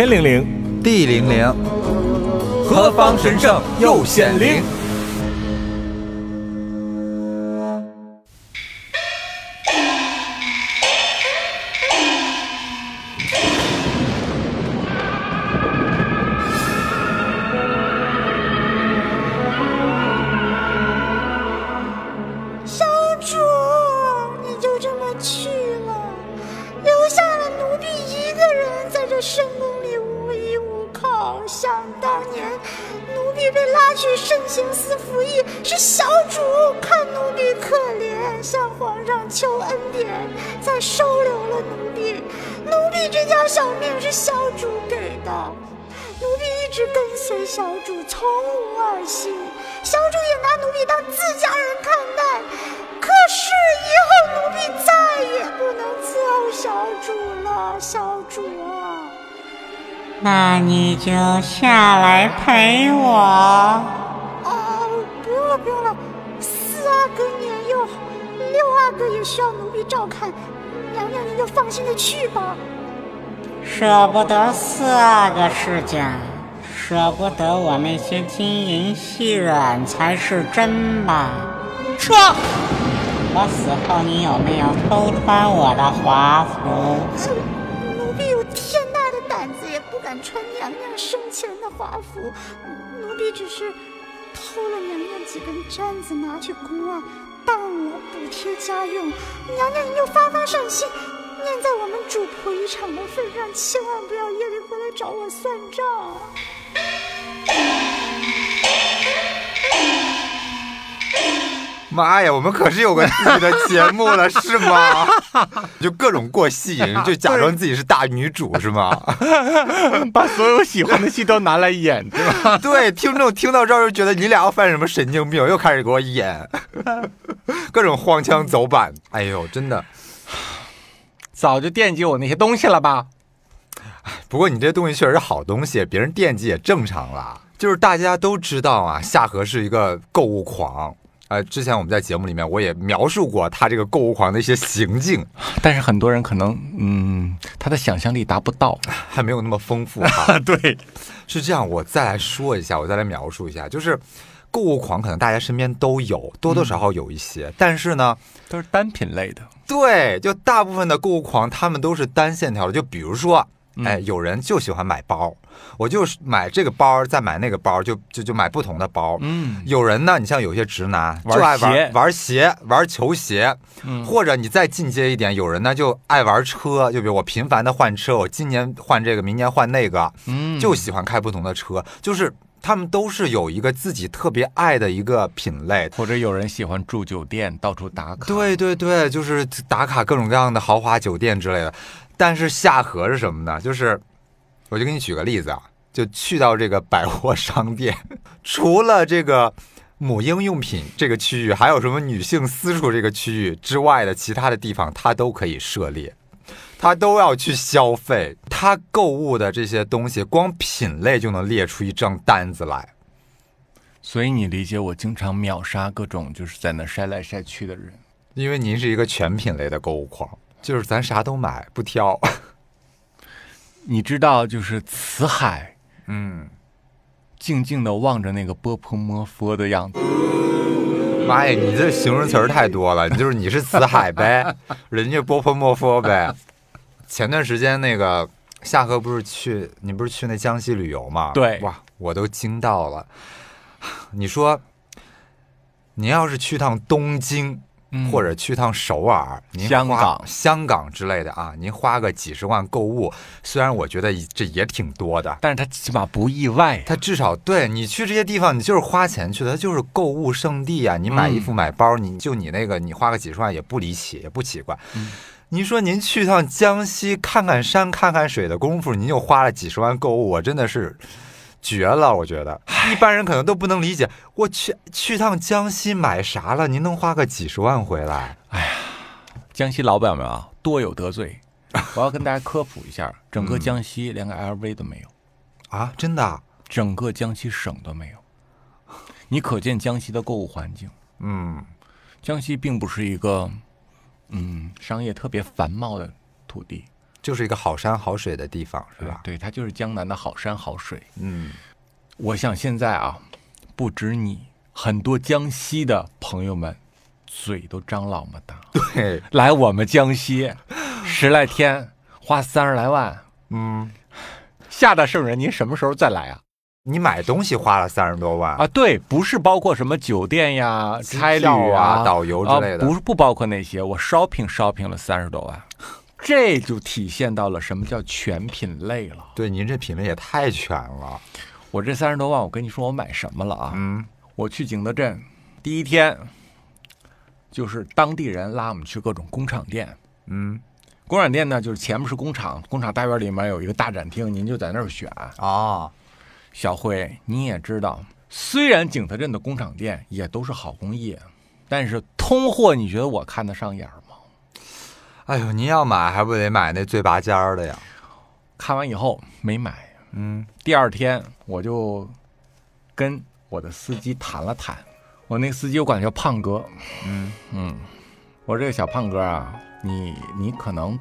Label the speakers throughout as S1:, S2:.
S1: 天灵灵，
S2: 地灵灵，
S1: 何方神圣又显灵？
S3: 舍不得四阿哥是假，舍不得我那些金银细软才是真吧？说，我死后你有没有偷穿我的华服？
S4: 嗯，奴婢有天大的胆子，也不敢穿娘娘生前的华服。奴婢只是偷了娘娘几根簪子，拿去宫外当我补贴家用。娘娘您就发发善心，念在我们主仆一场的份上，千万不要夜里回来找我算账。
S2: 妈呀，我们可是有个自己的节目了，是吗？就各种过戏瘾，就假装自己是大女主，是吗？
S1: 把所有喜欢的戏都拿来演，对吧？
S2: 对，听众听到这儿就觉得你俩要犯什么神经病，又开始给我演，各种荒腔走板。哎呦，真的。
S1: 早就惦记我那些东西了吧？
S2: 不过你这东西确实是好东西，别人惦记也正常啦。就是大家都知道啊，夏荷是一个购物狂。呃，之前我们在节目里面我也描述过他这个购物狂的一些行径，
S1: 但是很多人可能，嗯，他的想象力达不到，
S2: 还没有那么丰富哈。
S1: 对，
S2: 是这样，我再来说一下，我再来描述一下，就是购物狂可能大家身边都有，多多少少有一些，但是呢，
S1: 都是单品类的。
S2: 对，就大部分的购物狂，他们都是单线条的。就比如说，哎，有人就喜欢买包，我就是买这个包，再买那个包，就就就买不同的包。
S1: 嗯，
S2: 有人呢，你像有些直男就爱玩玩鞋、玩球鞋，
S1: 嗯。
S2: 或者你再进阶一点，有人呢就爱玩车，就比如我频繁的换车，我今年换这个，明年换那个，
S1: 嗯。
S2: 就喜欢开不同的车，就是他们都是有一个自己特别爱的一个品类。
S1: 或者有人喜欢住酒店，到处打卡。
S2: 对对对，就是打卡各种各样的豪华酒店之类的。但是下河是什么呢？就是我就给你举个例子啊，就去到这个百货商店，除了这个母婴用品这个区域，还有什么女性私处这个区域之外的其他的地方，它都可以涉猎。他都要去消费，他购物的这些东西，光品类就能列出一张单子来。
S1: 所以你理解我经常秒杀各种就是在那筛来筛去的人。
S2: 因为您是一个全品类的购物狂，就是咱啥都买，不挑。
S1: 你知道，就是辞海
S2: 嗯，
S1: 静静的望着那个波泼摩佛的样子。
S2: 妈呀，你这形容词儿太多了，你就是你是辞海呗，人家波泼莫佛呗。前段时间那个夏河不是去，你不是去那江西旅游吗？
S1: 对
S2: 哇，我都惊到了。你说，您要是去趟东京，
S1: 嗯
S2: 或者去趟首尔、您
S1: 香港
S2: 香港之类的啊，您花个几十万购物，虽然我觉得这也挺多的，
S1: 但是他起码不意外。
S2: 它至少对你去这些地方，你就是花钱去的，它就是购物圣地啊！你买衣服、买包，你就你那个，你花个几十万也不离奇，也不奇怪。您说您去趟江西看看山、看看水的功夫，您就花了几十万购物，我真的是绝了！我觉得一般人可能都不能理解，我去去趟江西买啥了？您能花个几十万回来？
S1: 哎呀江西老板们啊，多有得罪。我要跟大家科普一下，整个江西连个 LV 都没有，
S2: 啊，真的啊？
S1: 整个江西省都没有。你可见江西的购物环境。
S2: 嗯，
S1: 江西并不是一个嗯商业特别繁茂的土地，
S2: 就是一个好山好水的地方，是吧？
S1: 对，它就是江南的好山好水。
S2: 嗯，
S1: 我想现在啊，不止你，很多江西的朋友们嘴都张老么大，
S2: 对，
S1: 来我们江西十来天花三十来万，
S2: 嗯，
S1: 夏大圣人，您什么时候再来啊？
S2: 你买东西花了三十多万
S1: 啊，对，不是包括什么酒店呀、差旅
S2: 票啊导游之类的
S1: 啊不是不包括那些，我 shopping shopping 了三十多万，这就体现到了什么叫全品类了。
S2: 对，您这品类也太全了。
S1: 我这三十多万，我跟你说我买什么了啊？
S2: 嗯，
S1: 我去景德镇，第一天就是当地人拉我们去各种工厂店。
S2: 嗯，
S1: 工厂店呢，就是前面是工厂，工厂大院里面有一个大展厅，您就在那儿选。
S2: 哦，
S1: 小辉，你也知道，虽然景德镇的工厂店也都是好工艺，但是通货你觉得我看得上眼吗？
S2: 哎呦，您要买还不得买那最拔尖儿的呀？
S1: 看完以后没买。
S2: 嗯，
S1: 第二天我就跟我的司机谈了谈，我那个司机我管他叫胖哥。
S2: 嗯
S1: 嗯，我说这个小胖哥啊，你你可能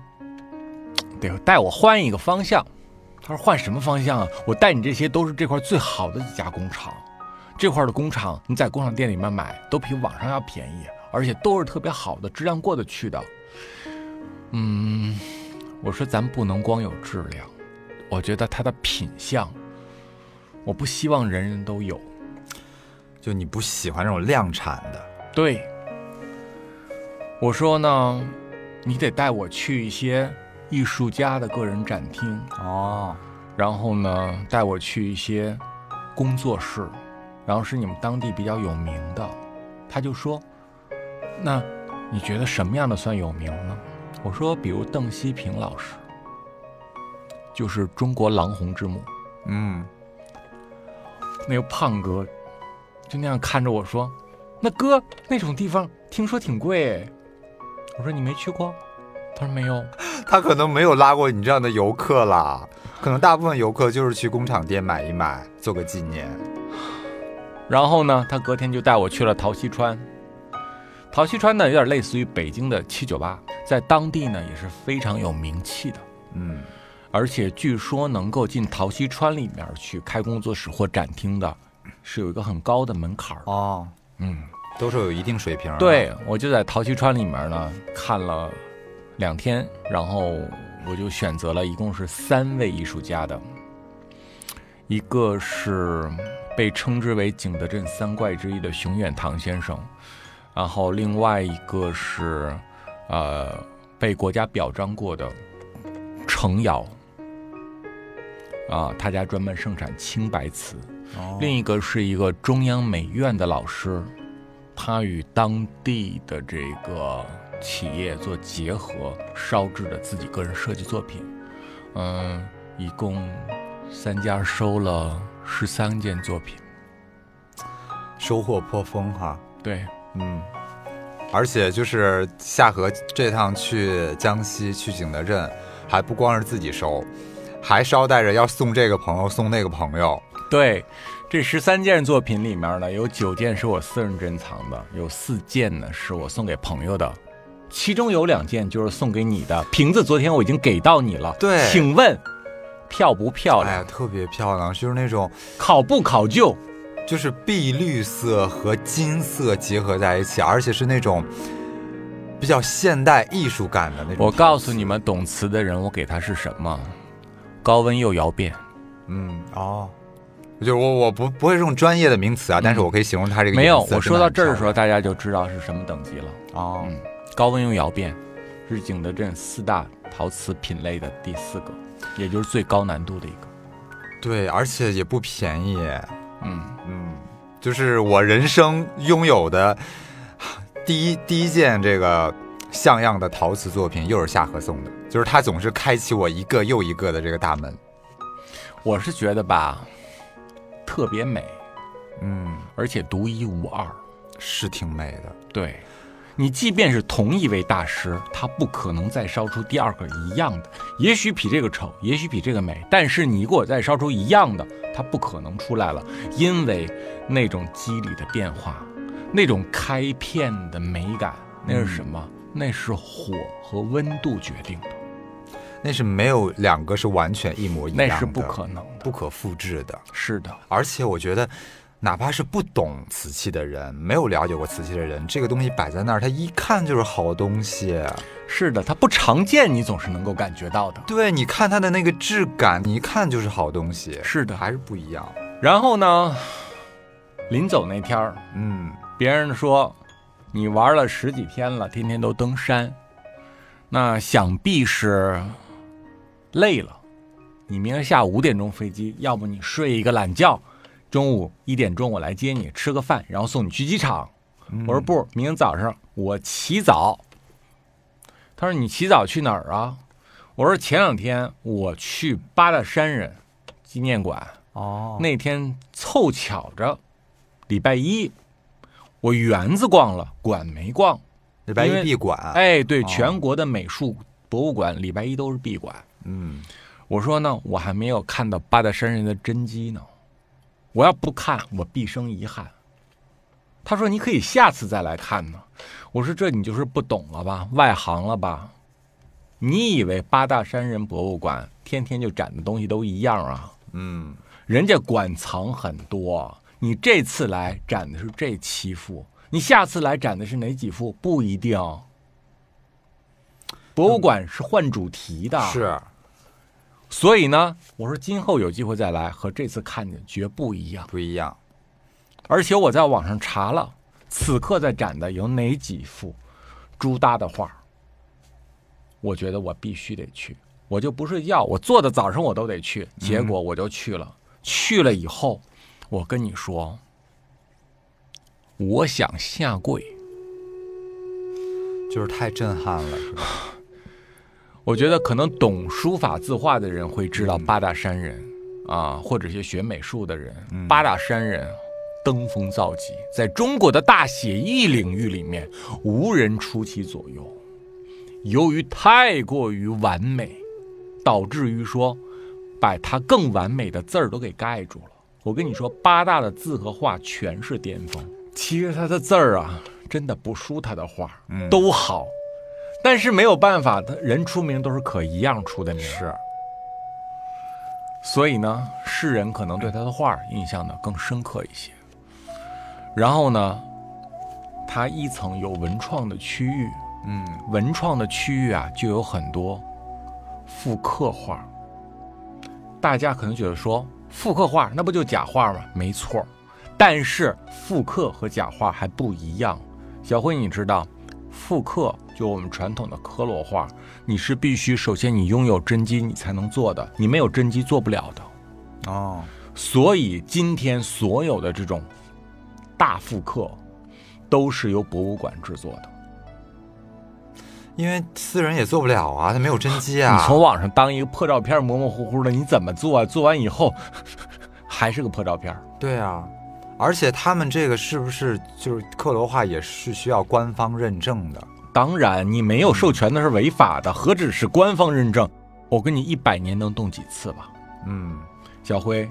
S1: 得带我换一个方向。他说换什么方向啊？我带你这些都是这块最好的几家工厂，这块的工厂你在工厂店里面买都比网上要便宜，而且都是特别好的，质量过得去的。嗯，我说咱不能光有质量，我觉得它的品相，我不希望人人都有。
S2: 就你不喜欢这种量产的。
S1: 对，我说呢，你得带我去一些艺术家的个人展厅，
S2: 哦，
S1: 然后呢，带我去一些工作室，然后是你们当地比较有名的。他就说，那你觉得什么样的算有名呢？我说，比如邓希平老师，就是中国狼红之母。
S2: 嗯，
S1: 那个胖哥就那样看着我说：“那哥，那种地方听说挺贵哎。”我说：“你没去过？”他说：“没有。
S2: 他可能没有拉过你这样的游客啦，可能大部分游客就是去工厂店买一买，做个纪念。”
S1: 然后呢，他隔天就带我去了陶溪川。陶溪川呢，有点类似于北京的七九八，在当地呢也是非常有名气的。
S2: 嗯，
S1: 而且据说能够进陶溪川里面去开工作室或展厅的，是有一个很高的门槛儿。
S2: 哦，
S1: 嗯，
S2: 都是有一定水平。，
S1: 对，我就在陶溪川里面呢看了两天，然后我就选择了一共是三位艺术家的，一个是被称之为景德镇三怪之一的熊远堂先生，然后另外一个是呃被国家表彰过的程瑶。啊，他家专门盛产青白瓷。
S2: 哦
S1: 另一个是一个中央美院的老师，他与当地的这个企业做结合，烧制的自己个人设计作品。嗯，一共三家收了十三件作品。
S2: 收获颇丰哈。
S1: 对，
S2: 嗯，而且就是夏荷这趟去江西去景德镇，还不光是自己收，还捎带着要送这个朋友送那个朋友。
S1: 对，这十三件作品里面呢，有九件是我私人珍藏的，有四件呢是我送给朋友的，其中有两件就是送给你的。瓶子昨天我已经给到你了，
S2: 对
S1: 请问漂不漂亮？
S2: 哎呀，特别漂亮，就是那种
S1: 考不考究？
S2: 就是碧绿色和金色结合在一起，而且是那种比较现代艺术感的那种。
S1: 我告诉你，们，懂瓷的人，我给他是什么？高温又窑变，
S2: 嗯，哦。就是我我不不会用专业的名词啊，但是我可以形容它这个
S1: 没有我说到这儿的时候，大家就知道是什么等级了。
S2: 哦，
S1: 嗯，高温又窑变是景德镇四大陶瓷品类的第四个，也就是最高难度的一个。
S2: 对，而且也不便宜。
S1: 嗯，
S2: 嗯，就是我人生拥有的第一第一件这个像样的陶瓷作品，又是夏荷送的，就是他总是开启我一个又一个的这个大门。
S1: 我是觉得吧，特别美，
S2: 嗯，
S1: 而且独一无二。
S2: 是挺美的。
S1: 对，你即便是同一位大师，他不可能再烧出第二个一样的，也许比这个丑，也许比这个美，但是你给我再烧出一样的，它不可能出来了，因为那种肌理的变化，那种开片的美感，那是什么？那是火和温度决定的。
S2: 那是没有两个是完全一模一样的，
S1: 那是不可能的。
S2: 不可复制的。
S1: 是的，
S2: 而且我觉得，哪怕是不懂瓷器的人，没有了解过瓷器的人，这个东西摆在那儿，它一看就是好东西。
S1: 是的，它不常见，你总是能够感觉到的。
S2: 对，你看它的那个质感，你一看就是好东西。
S1: 是的，
S2: 还是不一样。
S1: 然后呢，临走那天儿，
S2: 嗯，
S1: 别人说你玩了十几天了，天天都登山，那想必是累了。你明天下午五点钟飞机，要不你睡一个懒觉，中午一点钟我来接你，吃个饭，然后送你去机场。我说不，明天早上我起早。他说你起早去哪儿啊？我说前两天我去八大山人纪念馆。
S2: 哦，
S1: 那天凑巧着礼拜一，我园子逛了，馆没逛。
S2: 礼拜一闭馆。
S1: 哎，对，
S2: 哦
S1: 全国的美术博物馆礼拜一都是闭馆。
S2: 嗯，
S1: 我说呢，我还没有看到八大山人的真迹呢，我要不看，我毕生遗憾。他说你可以下次再来看呢。我说这你就是不懂了吧，外行了吧？你以为八大山人博物馆天天就展的东西都一样啊？
S2: 嗯，
S1: 人家馆藏很多，你这次来展的是这七幅，你下次来展的是哪几幅不一定。博物馆是换主题的，
S2: 是，
S1: 所以呢，我说今后有机会再来，和这次看见绝不一样。
S2: 不一样。
S1: 而且我在网上查了，此刻在展的有哪几幅朱耷的画，我觉得我必须得去，我就不睡觉，我坐的早上我都得去。结果我就去了，去了以后，我跟你说，我想下跪。
S2: 就是太震撼了，是吧？
S1: 我觉得可能懂书法字画的人会知道八大山人，啊，或者些学美术的人，八大山人登峰造极，在中国的大写意领域里面无人出其左右。由于太过于完美，导致于说把它更完美的字儿都给盖住了。我跟你说，八大的字和画全是巅峰，其实他的字儿啊，真的不输他的画，
S2: 嗯
S1: 都好。但是没有办法，他人出名都是可一样出的名，
S2: 是，
S1: 所以呢，世人可能对他的画印象呢更深刻一些。然后呢，它一层有文创的区域，
S2: 嗯，
S1: 文创的区域啊就有很多复刻画。大家可能觉得说复刻画那不就假画吗？没错，但是复刻和假画还不一样。小辉，你知道，复刻就我们传统的科罗画，你是必须首先你拥有真机你才能做的，你没有真机做不了的。
S2: 哦，
S1: 所以今天所有的这种大复刻，都是由博物馆制作的。
S2: 因为私人也做不了啊，他没有真机啊。
S1: 你从网上当一个破照片模模糊糊的，你怎么做啊？做完以后 还是个破照片。
S2: 对啊，而且他们这个是不是就是克罗化也是需要官方认证的？
S1: 当然，你没有授权那是违法的，何止是官方认证？我跟你一百年能动几次吧？
S2: 嗯，
S1: 小辉，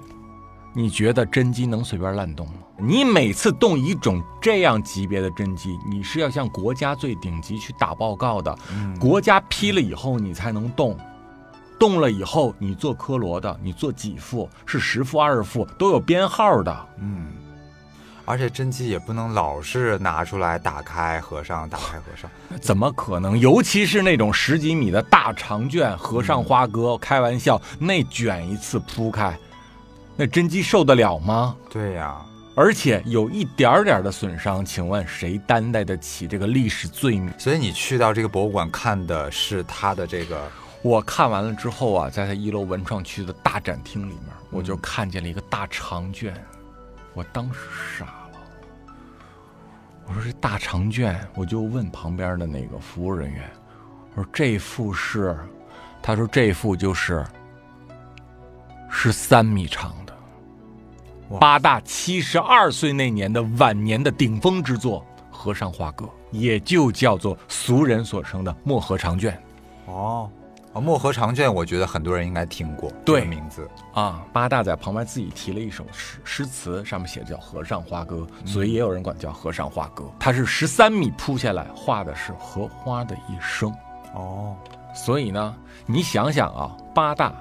S1: 你觉得真机能随便乱动吗？你每次动一种这样级别的真机，你是要向国家最顶级去打报告的，
S2: 嗯
S1: 国家批了以后你才能动。动了以后，你做科罗的，你做几副是十副、二十副都有编号的。
S2: 嗯，而且真迹也不能老是拿出来打开合上，打开合上。
S1: 怎么可能？尤其是那种十几米的大长卷，合上花格，开玩笑，那卷一次铺开，那真机受得了吗？
S2: 对呀、
S1: 而且有一点点的损伤，请问谁担待得起这个历史罪名？
S2: 所以你去到这个博物馆看的是他的这个，
S1: 我看完了之后啊，在他一楼文创区的大展厅里面，我就看见了一个大长卷，我当时傻了。我说这大长卷，我就问旁边的那个服务人员，我说这幅是，他说这幅就是十三米长的，八大七十二岁那年的晚年的顶峰之作《和尚画歌》，也就叫做俗人所称的墨河长卷。
S2: 哦，哦，墨河长卷，我觉得很多人应该听过
S1: 对
S2: 名字。
S1: 啊，八大在旁边自己提了一首诗诗词，上面写的叫《和尚花歌》，所以也有人管叫《和尚花歌》。它是十三米铺下来，画的是荷花的一生，
S2: 哦，
S1: 所以呢，你想想啊，八大，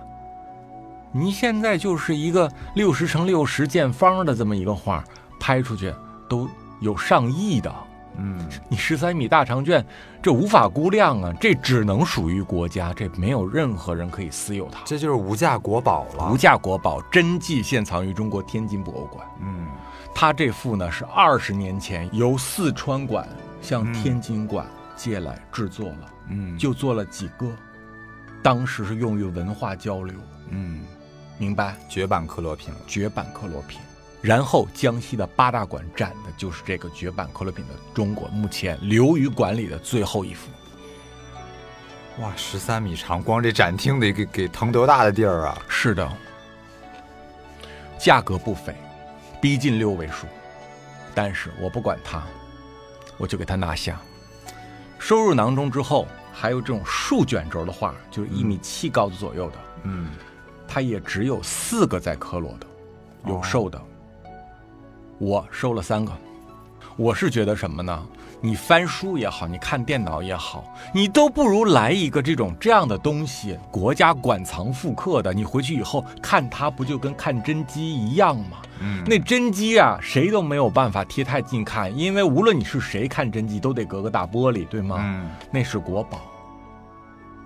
S1: 你现在就是一个六十乘六十见方的这么一个画，拍出去都有上亿的。
S2: 嗯，
S1: 你十三米大长卷，这无法估量啊，这只能属于国家，这没有任何人可以私有它。
S2: 这就是无价国宝了。
S1: 无价国宝，真迹现藏于中国天津博物馆。
S2: 嗯
S1: 它这幅呢是二十年前由四川馆向天津馆借来制作了，
S2: 嗯
S1: 就做了几个，当时是用于文化交流，
S2: 嗯，
S1: 明白？
S2: 绝版克罗品了。
S1: 绝版克罗品。然后江西的八大馆展的就是这个绝版克洛品的中国目前留于馆里的最后一幅。
S2: 哇，十三米长，光这展厅得给给腾多大的地儿啊！
S1: 是的，价格不菲，逼近六位数，但是我不管它，我就给它拿下。收入囊中之后，还有这种竖卷轴的画，就是一米七高的左右的，
S2: 嗯，
S1: 它也只有四个在科罗的，有售的。我收了三个，我是觉得什么呢？你翻书也好，你看电脑也好，你都不如来一个这种这样的东西，国家馆藏复刻的，你回去以后看它，不就跟看真机一样吗？
S2: 嗯
S1: 那真机啊，谁都没有办法贴太近看，因为无论你是谁看真机，都得隔个大玻璃，对吗？
S2: 嗯
S1: 那是国宝。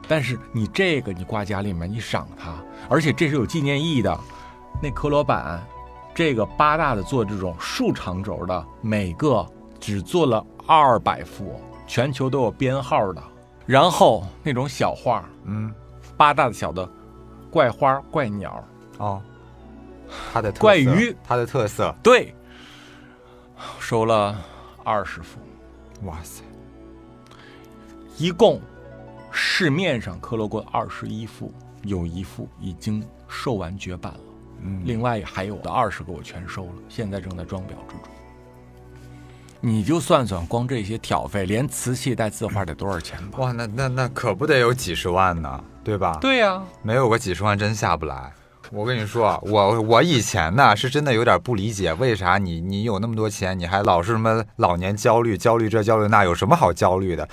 S1: 但是你这个你挂家里面，你赏它，而且这是有纪念意义的。那科罗版，这个八大的做这种竖长轴的，每个只做了二百幅，全球都有编号的。然后那种小画，
S2: 嗯，
S1: 八大的小的怪花、怪鸟，
S2: 哦，它的
S1: 怪鱼，
S2: 它的特色，
S1: 对，收了二十幅，
S2: 哇塞，
S1: 一共市面上刻录过二十一幅，有一幅已经售完绝版了。
S2: 嗯
S1: 另外还有的二十个我全收了，现在正在装裱之中。你就算算，光这些挑费，连瓷器带字画得多少钱吧？
S2: 哇，那那那可不得有几十万呢，对吧？
S1: 对呀、
S2: 没有个几十万真下不来。我跟你说，我我以前呢是真的有点不理解，为啥你你有那么多钱，你还老是什么老年焦虑，焦虑这焦虑那，有什么好焦虑的？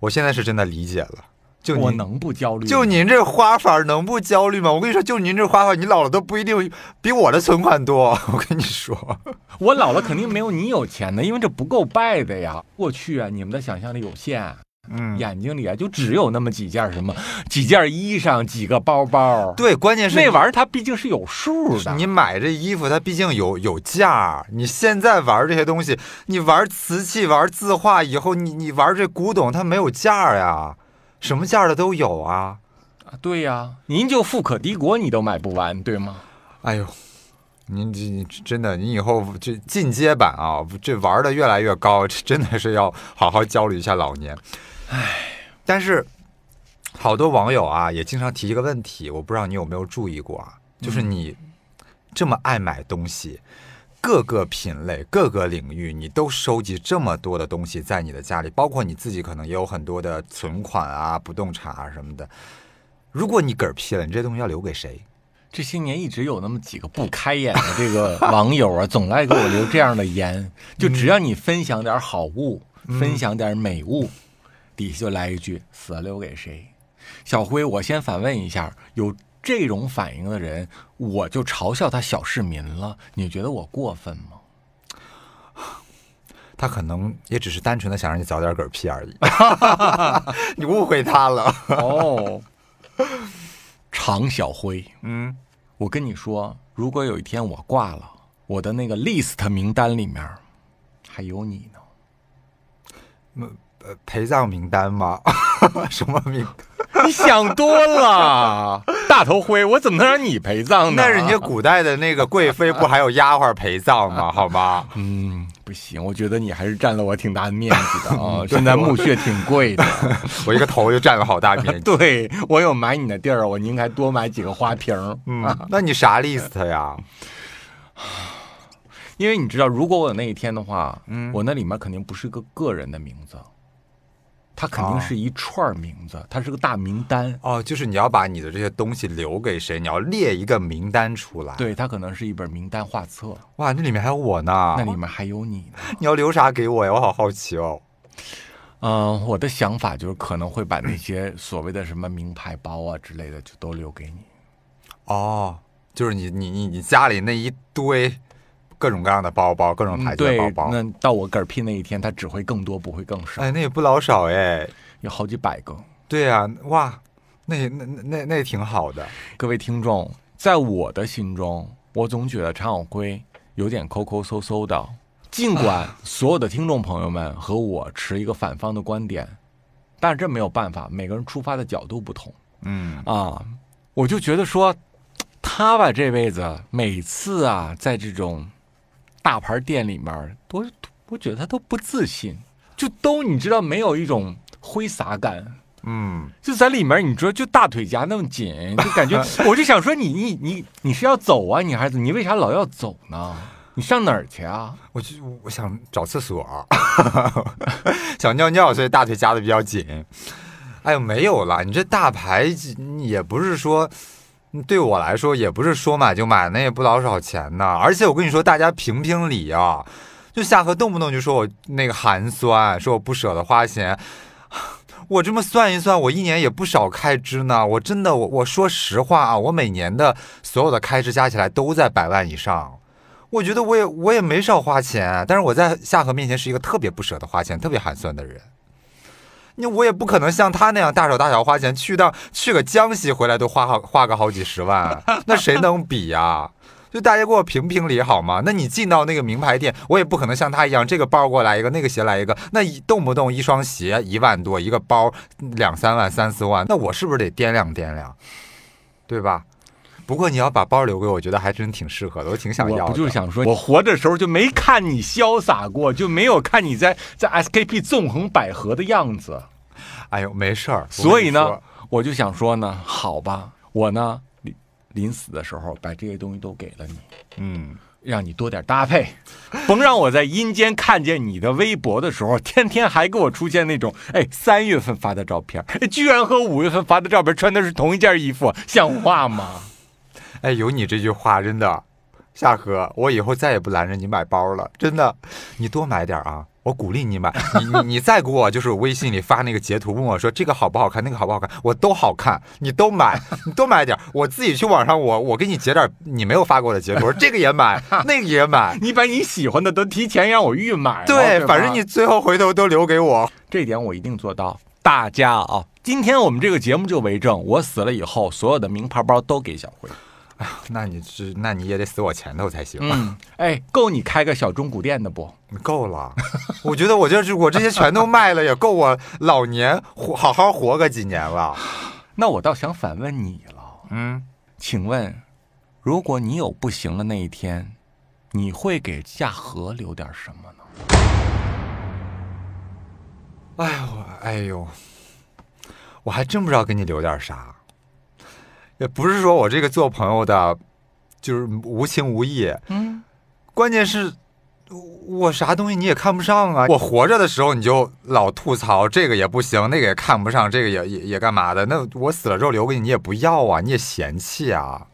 S2: 我现在是真的理解了。就
S1: 我能不焦虑吗？
S2: 就您这花法能不焦虑吗？我跟你说，就您这花法，你老了都不一定比我的存款多。我跟你说，
S1: 我老了肯定没有你有钱的，因为这不够败的呀。过去啊，你们的想象力有限，
S2: 嗯，
S1: 眼睛里啊就只有那么几件什么，几件衣裳，几个包包。
S2: 对，关键是
S1: 那玩意儿它毕竟是有数的。
S2: 你买这衣服，它毕竟有有价。你现在玩这些东西，你玩瓷器、玩字画，以后你你玩这古董，它没有价儿呀，什么价儿的都有啊。
S1: 对呀、您就富可敌国你都买不完，对吗？
S2: 哎呦，您这你真的，您以后这进阶版啊，这玩的越来越高，这真的是要好好焦虑一下老年。唉，但是好多网友啊，也经常提一个问题，我不知道你有没有注意过啊，就是你这么爱买东西。各个品类、各个领域，你都收集这么多的东西在你的家里，包括你自己可能也有很多的存款啊、不动产啊什么的。如果你嗝儿屁了，你这东西要留给谁？
S1: 这些年一直有那么几个不开眼的这个网友啊，总爱给我留这样的言，就只要你分享点好物，分享点美物，底下就来一句“死了留给谁”。小辉，我先反问一下，有这种反应的人，我就嘲笑他小市民了，你觉得我过分吗？
S2: 他可能也只是单纯的想让你早点嗝屁而已，你误会他了。
S1: 哦，常小辉，
S2: 嗯，
S1: 我跟你说，如果有一天我挂了，我的那个 list 名单里面还有你呢。
S2: 呃，陪葬名单吗？什么名？
S1: 你想多了，大头灰，我怎么能让你陪葬呢？
S2: 那人家古代的那个贵妃不还有丫鬟陪葬吗？好吗？
S1: 嗯，不行，我觉得你还是占了我挺大的面子的啊。现在墓穴挺贵的，
S2: 我一个头就占了好大面积。
S1: 对我有买你的地儿，我应该多买几个花瓶。
S2: 嗯，那你啥 list 呀？
S1: 因为你知道，如果我有那一天的话，
S2: 嗯
S1: 我那里面肯定不是个个人的名字，它肯定是一串名字，它是个大名单。
S2: 哦，就是你要把你的这些东西留给谁？你要列一个名单出来。，
S1: 对，它可能是一本名单画册，
S2: 哇，那里面还有我呢。
S1: 那里面还有你呢。
S2: 你要留啥给我呀？我好好奇哦。
S1: 嗯、我的想法就是可能会把那些所谓的什么名牌包啊之类的，就都留给你。
S2: 哦，就是你你你你家里那一堆各种各样的包包，各种牌子的
S1: 对
S2: 包，包，
S1: 那到我嗝屁那一天，它只会更多，不会更少，
S2: 哎，那也不老少哎。
S1: 有好几百个。
S2: 对呀、哇，那也那那那那也挺好的。
S1: 各位听众，在我的心中，我总觉得常晓辉有点抠抠搜搜的。尽管所有的听众朋友们和我持一个反方的观点，但是这没有办法，每个人出发的角度不同
S2: 嗯，
S1: 啊。我就觉得说，他吧这辈子每次啊，在这种大牌店里面，都我觉得他都不自信，就都你知道没有一种挥洒感。
S2: 嗯，
S1: 就在里面，你知道，就大腿夹那么紧，就感觉，我就想说你，你你你是要走啊，你还是你为啥老要走呢？你上哪儿去啊？
S2: 我就我想找厕所，想尿尿，所以大腿夹的比较紧。哎呦，没有了，你这大牌也不是说。对我来说，也不是说买就买，那也不老少钱呢。而且我跟你说，大家评评理啊，就夏荷动不动就说我那个寒酸，说我不舍得花钱。我这么算一算，我一年也不少开支呢。我真的，我我说实话啊，我每年的所有的开支加起来都在百万以上。我觉得我也我也没少花钱，但是我在夏荷面前是一个特别不舍得花钱、特别寒酸的人。那我也不可能像他那样大手大脚花钱，去到去个江西回来都花好花个好几十万，那谁能比呀、就大家给我评评理好吗？那你进到那个名牌店，我也不可能像他一样，这个包过来一个，那个鞋来一个，那一动不动一双鞋一万多，一个包两三万、三四万，那我是不是得掂量掂量，对吧？不过你要把包留给我，我觉得还真挺适合的，我挺想要的。
S1: 我不就是想说，我活着时候就没看你潇洒过，就没有看你在在 SKP 纵横捭阖的样子，
S2: 哎呦，没事儿。
S1: 所以呢
S2: 我
S1: 就想说呢，好吧，我呢临临死的时候把这些东西都给了你。
S2: 嗯，
S1: 让你多点搭配，甭让我在阴间看见你的微博的时候，天天还给我出现那种，哎，三月份发的照片，哎居然和五月份发的照片穿的是同一件衣服，像话吗？
S2: 哎，有你这句话，真的，夏荷，我以后再也不拦着你买包了，真的，你多买点啊。我鼓励你买，你你你再给我就是微信里发那个截图，问我说这个好不好看，那个好不好看，我都好看，你都买，你多买点，我自己去网上我我给你截点你没有发过的截图，这个也买，那个也买，
S1: 你把你喜欢的都提前让我预买了，
S2: 对，反正你最后回头都留给我。
S1: 这点我一定做到。大家啊，今天我们这个节目就为证，我死了以后，所有的名牌包都给小辉。
S2: 那你是那你也得死我前头才行，
S1: 嗯，哎，够你开个小中古店的不？
S2: 够了。我觉得我这我这些全都卖了，也够我老年活好好活个几年了。
S1: 那我倒想反问你了。
S2: 嗯，
S1: 请问，如果你有不行的那一天，你会给夏荷留点什么呢？
S2: 哎呦，哎呦，我还真不知道给你留点啥。也不是说我这个做朋友的，就是无情无义。
S1: 嗯，
S2: 关键是，我啥东西你也看不上啊。我活着的时候你就老吐槽这个也不行，那个也看不上，这个也也也干嘛的？那我死了之后留给你，你也不要啊，你也嫌弃啊。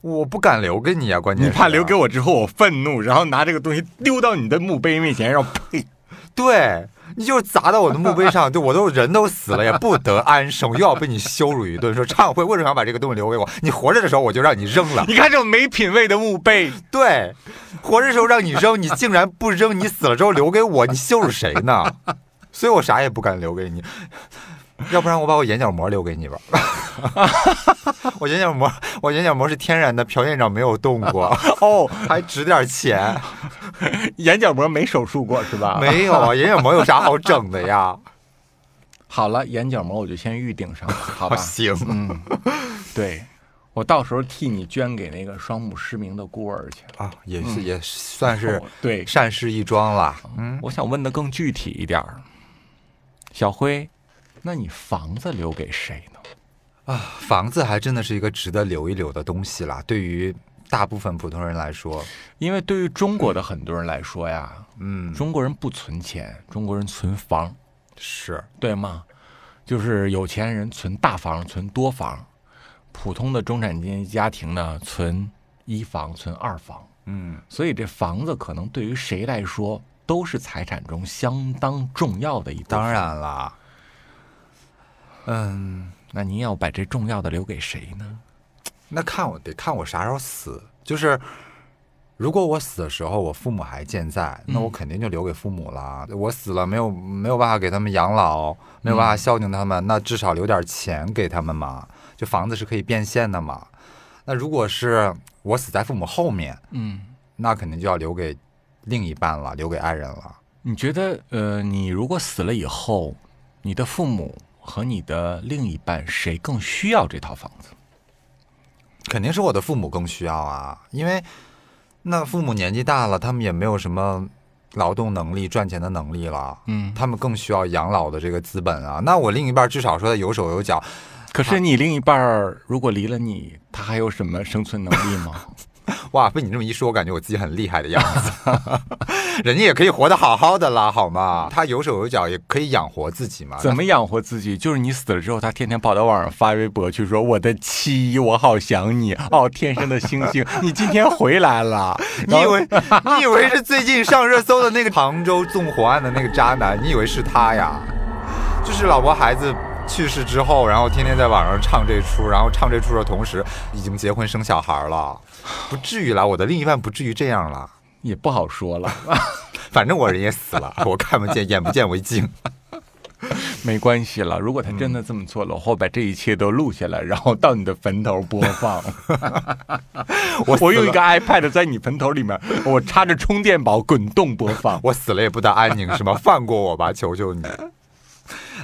S2: 我不敢留给你啊，关键
S1: 你怕留给我之后我愤怒，然后拿这个东西丢到你的墓碑面前，然后呸！
S2: 对你就是砸到我的墓碑上，对我都人都死了也不得安生，又要被你羞辱一顿，说忏悔为什么要把这个东西留给我？你活着的时候我就让你扔了，
S1: 你看这种没品位的墓碑，
S2: 对，活着的时候让你扔，你竟然不扔，你死了之后留给我，你羞辱谁呢？所以我啥也不敢留给你，要不然我把我眼角膜留给你吧。我眼角膜，我眼角膜是天然的，朴院长没有动过，
S1: 哦，
S2: 还值点钱。
S1: 眼角膜没手术过是吧？。
S2: 没有啊，眼角膜有啥好整的呀？
S1: 好了，眼角膜我就先预定上了，好吧？
S2: 行，
S1: 嗯，对，我到时候替你捐给那个双目失明的孤儿去。
S2: 啊，也是也算是
S1: 哦对，
S2: 善事一桩了。嗯，
S1: 我想问的更具体一点儿，小辉，那你房子留给谁呢？
S2: 啊房子还真的是一个值得留一留的东西啦。对于大部分普通人来说，
S1: 因为对于中国的很多人来说呀，
S2: 嗯，
S1: 中国人不存钱，中国人存房，
S2: 是
S1: 对吗？就是有钱人存大房、存多房，普通的中产阶级家庭呢存一房、存二房。
S2: 嗯，
S1: 所以这房子可能对于谁来说都是财产中相当重要的一部分。
S2: 当，然啦，嗯，
S1: 那您要把这重要的留给谁呢？
S2: 那看我得看我啥时候死，就是。如果我死的时候我父母还健在，那我肯定就留给父母了。我死了没有没有办法给他们养老，没有办法孝敬他们，那至少留点钱给他们嘛。就房子是可以变现的嘛。那如果是我死在父母后面，
S1: 嗯，
S2: 那肯定就要留给另一半了，留给爱人了。
S1: 你觉得，呃，你如果死了以后，你的父母和你的另一半谁更需要这套房子？
S2: 肯定是我的父母更需要啊，因为那父母年纪大了，他们也没有什么劳动能力、赚钱的能力了，
S1: 嗯，
S2: 他们更需要养老的这个资本啊。那我另一半至少说他有手有脚，
S1: 可是你另一半如果离了你，他还有什么生存能力吗？
S2: 哇，被你这么一说，我感觉我自己很厉害的样子。人家也可以活得好好的啦，好吗？他有手有脚，也可以养活自己嘛。
S1: 怎么养活自己？就是你死了之后，他天天跑到网上发微博去说：“我的妻，我好想你哦，天上的星星，你今天回来了。”
S2: 你以为你以为是最近上热搜的那个杭州纵火案的那个渣男？你以为是他呀？就是老婆孩子去世之后，然后天天在网上唱这出，然后唱这出的同时，已经结婚生小孩了，不至于啦，我的另一半不至于这样了。
S1: 也不好说了，
S2: 反正我人也死了，我看不见，眼不见为净。
S1: 没关系了。如果他真的这么做了，我会把这一切都录下来，然后到你的坟头播放。
S2: 我
S1: 我用一个 iPad 在你坟头里面，我插着充电宝滚动播放。
S2: 我死了也不得安宁是吗？放过我吧，求求你。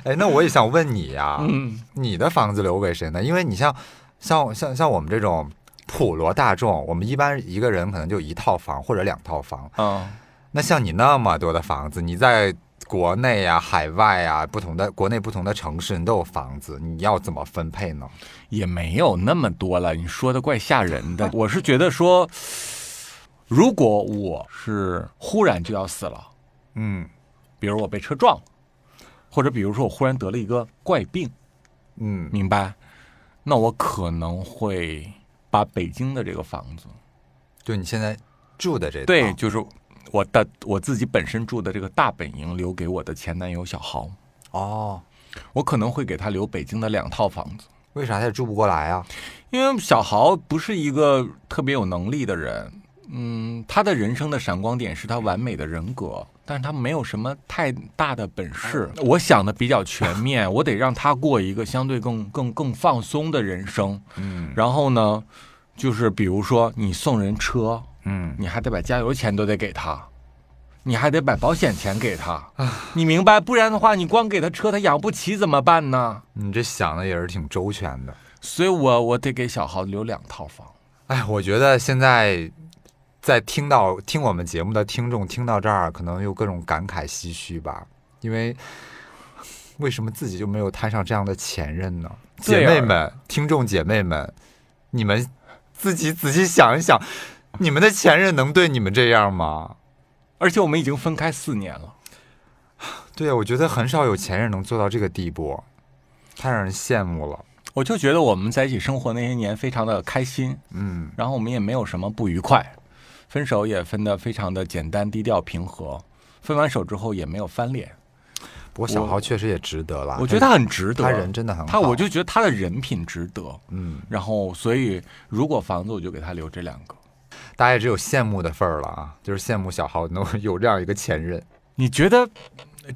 S2: 哎，那我也想问你呀、
S1: 嗯，
S2: 你的房子留给谁呢？因为你像像像像我们这种普罗大众，我们一般一个人可能就一套房或者两套房。
S1: 嗯，
S2: 那像你那么多的房子，你在国内呀、海外啊、不同的国内不同的城市，你都有房子，你要怎么分配呢？
S1: 也没有那么多了。你说的怪吓人的。我是觉得说，如果我是忽然就要死了，
S2: 嗯
S1: 比如我被车撞了，或者比如说我忽然得了一个怪病，
S2: 嗯，
S1: 明白？那我可能会把北京的这个房子，
S2: 就你现在住的这套
S1: 对，就是我的我自己本身住的这个大本营，留给我的前男友小豪。
S2: 哦，
S1: 我可能会给他留北京的两套房子，
S2: 为啥他也住不过来啊？
S1: 因为小豪不是一个特别有能力的人，嗯，他的人生的闪光点是他完美的人格，但是他没有什么太大的本事。我想的比较全面，我得让他过一个相对更更更放松的人生。
S2: 嗯
S1: 然后呢，就是比如说你送人车，
S2: 嗯，
S1: 你还得把加油钱都得给他，你还得把保险钱给他，你明白？不然的话，你光给他车，他养不起怎么办呢？
S2: 你这想的也是挺周全的。
S1: 所以我我得给小豪留两套房。
S2: 哎，我觉得现在在听到听我们节目的听众听到这儿，可能有各种感慨唏嘘吧，因为为什么自己就没有摊上这样的前任呢？姐妹们，听众姐妹们，你们自己仔细想一想，你们的前任能对你们这样吗？
S1: 而且我们已经分开四年了。
S2: 对啊，我觉得很少有前任能做到这个地步，太让人羡慕了。
S1: 我就觉得我们在一起生活那些年非常的开心，
S2: 嗯，
S1: 然后我们也没有什么不愉快，分手也分得非常的简单、低调、平和。分完手之后也没有翻脸，
S2: 不过小豪确实也值得了，
S1: 我觉得他很值得。
S2: 他人真的很好。
S1: 他，我就觉得他的人品值得。
S2: 嗯，
S1: 然后，所以如果房子，我就给他留这两个。
S2: 大家也只有羡慕的份儿了啊，就是羡慕小豪能有这样一个前任。
S1: 你觉得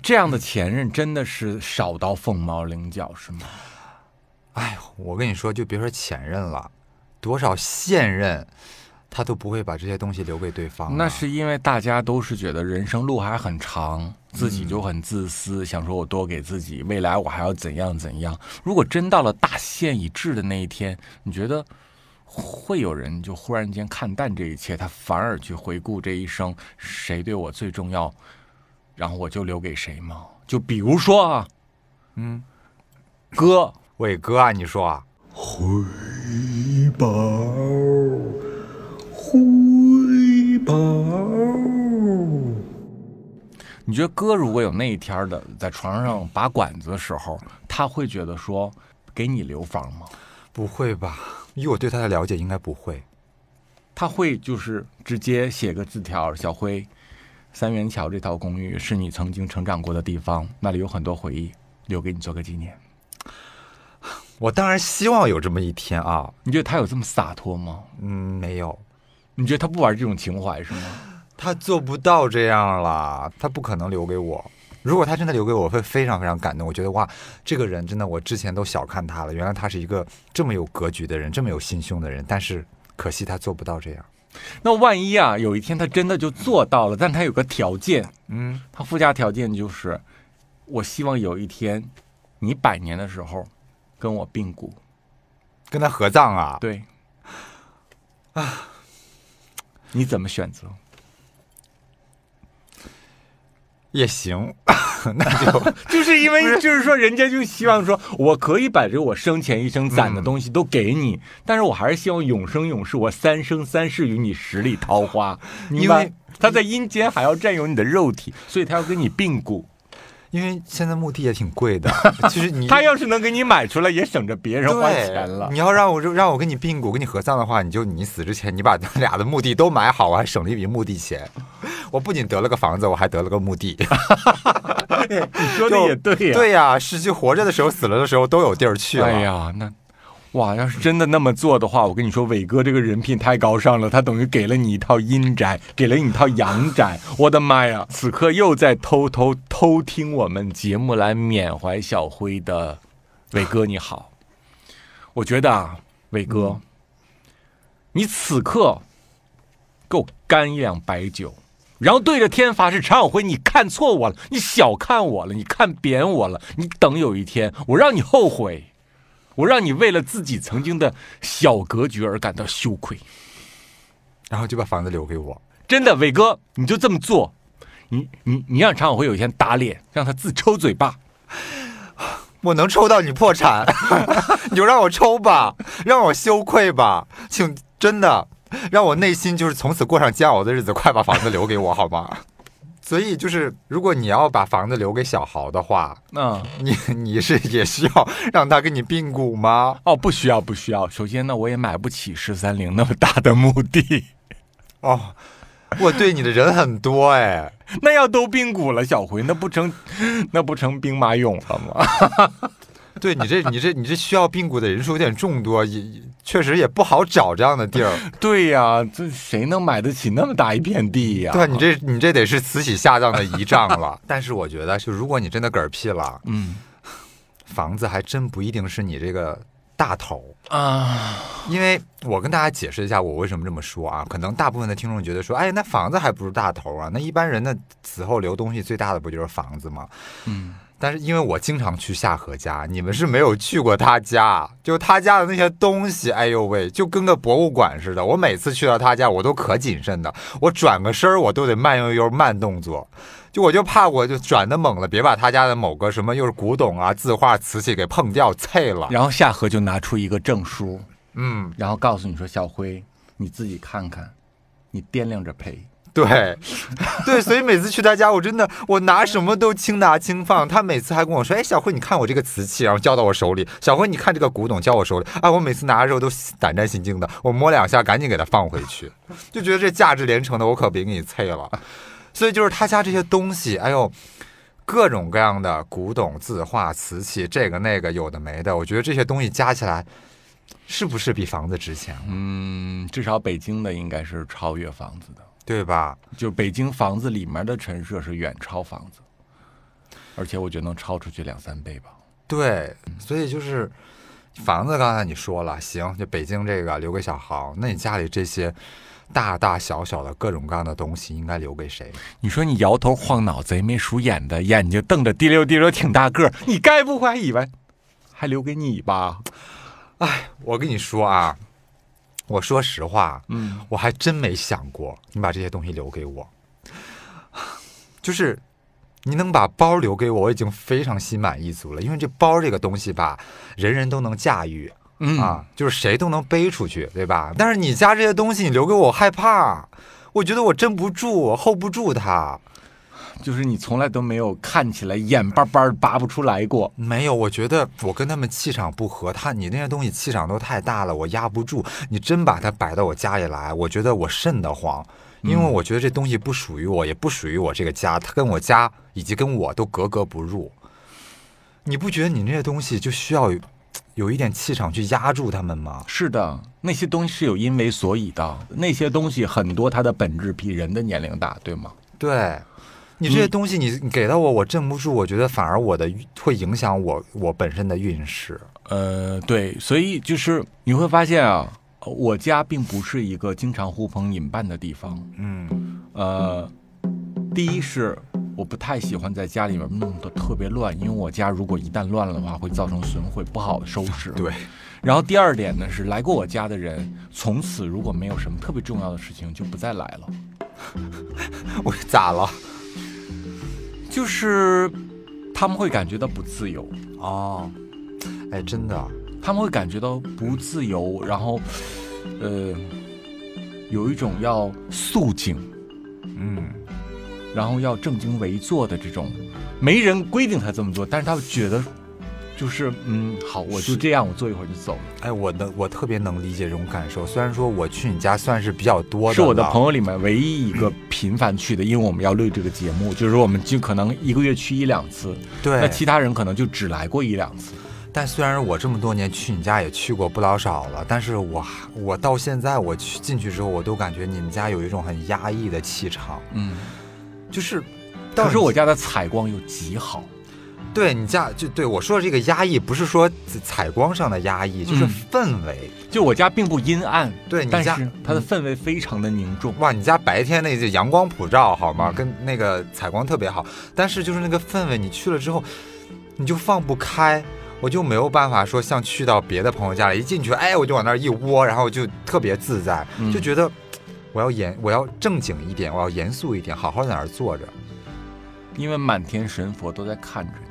S1: 这样的前任真的是少到凤毛麟角是吗？
S2: 哎，我跟你说，就别说前任了，多少现任，他都不会把这些东西留给对方啊。
S1: 那是因为大家都是觉得人生路还很长，自己就很自私，想说我多给自己，未来我还要怎样怎样。如果真到了大限已至的那一天，你觉得会有人就忽然间看淡这一切，他反而去回顾这一生谁对我最重要，然后我就留给谁吗？就比如说啊，
S2: 嗯，
S1: 哥，
S2: 伟哥啊，你说啊，
S5: 回报，回报。
S1: 你觉得哥如果有那一天的在床上拔管子的时候，他会觉得说给你留房吗？
S2: 不会吧？以我对他的了解，应该不会。
S1: 他会就是直接写个字条，小辉，三元桥这套公寓是你曾经成长过的地方，那里有很多回忆，留给你做个纪念。
S2: 我当然希望有这么一天啊，
S1: 你觉得他有这么洒脱吗？
S2: 嗯，没有，
S1: 你觉得他不玩这种情怀是吗？
S2: 他做不到这样了，他不可能留给我。如果他真的留给我，我会非常非常感动。我觉得哇，这个人真的，我之前都小看他了，原来他是一个这么有格局的人，这么有心胸的人。但是可惜他做不到这样。
S1: 那万一啊，有一天他真的就做到了，但他有个条件，
S2: 嗯，
S1: 他附加条件就是，我希望有一天你百年的时候跟我并骨。
S2: 跟他合葬啊，
S1: 对，啊，你怎么选择？
S2: 也行，那就
S1: 就是因为就是说，人家就希望说，我可以把这我生前一生攒的东西都给你，但是我还是希望永生永世，我三生三世与你十里桃花。
S2: 因为？
S1: 他在阴间还要占有你的肉体，所以他要跟你并骨。
S2: 因为现在墓地也挺贵的，其实你
S1: 他要是能给你买出来，也省着别人花钱了，。
S2: 你要让我让我跟你并骨，跟你合葬的话，你就你死之前，你把咱俩的墓地都买好，我还省了一笔墓地钱。我不仅得了个房子，我还得了个墓地。
S1: 你说的也对呀、
S2: 对呀、失去活着的时候，死了的时候都有地儿去了。
S1: 哎呀，那哇，要是真的那么做的话，我跟你说，伟哥这个人品太高尚了，他等于给了你一套阴宅，给了你一套阳宅。我的妈呀！此刻又在偷偷偷听我们节目来缅怀小辉的伟哥，你好。我觉得啊，伟哥，你此刻给我干一两白酒。然后对着天发誓，常小辉，你看错我了，你小看我了，你看扁我了，你等有一天，我让你后悔，我让你为了自己曾经的小格局而感到羞愧。
S2: 然后就把房子留给我。
S1: 真的，伟哥，你就这么做，你你你让常小辉有一天打脸，让他自抽嘴巴。
S2: 我能抽到你破产，你就让我抽吧，让我羞愧吧，请真的让我内心就是从此过上煎熬的日子，快把房子留给我好吗？所以就是，如果你要把房子留给小豪的话，
S1: 嗯，
S2: 你 你是也需要让他跟你并股吗？
S1: 哦，不需要，不需要。首先呢，我也买不起十三陵那么大的墓地，
S2: 哦，我对你的人很多哎，
S1: 那要都并股了，小辉，那不成，那不成兵马俑了吗？
S2: 对你这你这你这需要并股的人数有点众多，也也确实也不好找这样的地儿。
S1: 对呀、这谁能买得起那么大一片地呀、
S2: 对啊，你这你这得是慈禧下葬的遗仗了。但是我觉得，就如果你真的嗝屁了，
S1: 嗯
S2: 房子还真不一定是你这个大头。
S1: 啊，
S2: 因为我跟大家解释一下，我为什么这么说啊？可能大部分的听众觉得说，哎，那房子还不是大头啊？那一般人的死后留东西最大的不就是房子吗？
S1: 嗯，
S2: 但是因为我经常去夏荷家，你们是没有去过他家，就他家的那些东西，哎呦喂，就跟个博物馆似的。我每次去到他家，我都可谨慎的，我转个身儿我都得慢悠悠慢动作，就我就怕我就转的猛了，别把他家的某个什么又是古董啊、字画、瓷器给碰掉、碎了。
S1: 然后夏荷就拿出一个证书，
S2: 嗯，
S1: 然后告诉你说：“小辉，你自己看看，你掂量着赔。
S2: 对，对，所以每次去他家，我真的我拿什么都轻拿轻放。他每次还跟我说：“哎，小辉，你看我这个瓷器，然后交到我手里。小辉，你看这个古董，交我手里。”啊，我每次拿的时候都胆战心惊的，我摸两下，赶紧给他放回去，就觉得这价值连城的，我可别给你碎了。所以就是他家这些东西，哎呦，各种各样的古董、字画、瓷器，这个那个有的没的，我觉得这些东西加起来，是不是比房子值钱？
S1: 嗯，至少北京的应该是超越房子的，
S2: 对吧？
S1: 就北京房子里面的陈设是远超房子，而且我觉得能超出去两三倍吧。
S2: 对，所以就是房子，刚才你说了，行，就北京这个留给小豪，那你家里这些大大小小的各种各样的东西，应该留给谁？
S1: 你说你摇头晃脑、贼眉鼠眼的，眼睛瞪着滴溜滴溜，挺大个儿，你该不会还以为还留给你吧？
S2: 我跟你说啊，我说实话，
S1: 嗯，
S2: 我还真没想过你把这些东西留给我，就是。你能把包留给我，我已经非常心满意足了。因为这包这个东西吧，人人都能驾驭，
S1: 嗯
S2: 啊，就是谁都能背出去，对吧？但是你家这些东西，你留给我，我害怕，我觉得我镇不住，我 hold 不住它。
S1: 就是你从来都没有看起来眼巴巴拔不出来过。
S2: 没有，我觉得我跟他们气场不合，他你那些东西气场都太大了，我压不住。你真把它摆到我家里来，我觉得我瘆得慌，因为我觉得这东西不属于我，也不属于我这个家，它跟我家以及跟我都格格不入。你不觉得你那些东西就需要有有一点气场去压住他们吗？
S1: 是的，那些东西是有因为所以的，那些东西很多它的本质比人的年龄大，对吗？
S2: 对，你这些东西你你给到我，我镇不住，我觉得反而我的会影响我我本身的运势。
S1: 呃，对，所以就是你会发现啊，我家并不是一个经常呼朋引伴的地方。
S2: 嗯
S1: 呃，第一是我不太喜欢在家里面弄得特别乱，因为我家如果一旦乱了的话，会造成损毁，不好收拾。
S2: 对，
S1: 然后第二点呢是，来过我家的人，从此如果没有什么特别重要的事情，就不再来了。
S2: 我咋了？
S1: 就是他们会感觉到不自由，
S2: 哦，哎，真的，
S1: 他们会感觉到不自由，然后，呃，有一种要肃静，
S2: 嗯，
S1: 然后要正襟危坐的这种，没人规定他这么做，但是他觉得，就是嗯，好，我就这样，我坐一会儿就走了。
S2: 哎，我能，我特别能理解这种感受。虽然说我去你家算是比较多的，
S1: 是我的朋友里面唯一一个频繁去的，因为我们要录这个节目，就是说我们就可能一个月去一两次，
S2: 对，
S1: 那其他人可能就只来过一两次。
S2: 但虽然我这么多年去你家也去过不老少了，但是我我到现在我去进去之后，我都感觉你们家有一种很压抑的气场，
S1: 嗯，
S2: 就是，
S1: 可是我家的采光又极好，
S2: 对你家就对我说的这个压抑，不是说采光上的压抑，就是
S1: 嗯
S2: 氛围。
S1: 就我家并不阴暗，
S2: 对你家
S1: 是它的氛围非常的凝重。
S2: 哇，你家白天那就阳光普照好
S1: 嗯
S2: 吗？跟那个采光特别好，但是就是那个氛围，你去了之后，你就放不开。我就没有办法说像去到别的朋友家里，一进去，哎，我就往那儿一窝，然后就特别自在，
S1: 嗯
S2: 就觉得我要严，我要正经一点，我要严肃一点，好好在那儿坐着。
S1: 因为满天神佛都在看着你。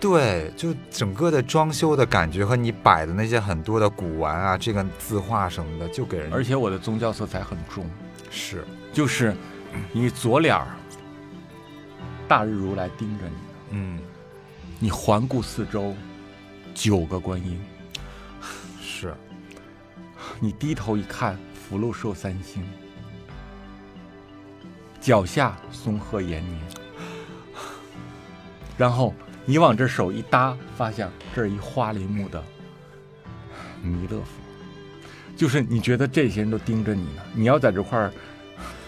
S2: 对，就整个的装修的感觉和你摆的那些很多的古玩啊，这个字画什么的，就给人
S1: 而且我的宗教色彩很重，
S2: 是。
S1: 就是你左脸儿大日如来盯着你，
S2: 嗯。
S1: 你环顾四周，九个观音，
S2: 是。
S1: 你低头一看，福禄寿三星，脚下松鹤延年，然后你往这手一搭，发现这儿一花梨木的弥勒佛，就是你觉得这些人都盯着你呢，你要在这块儿，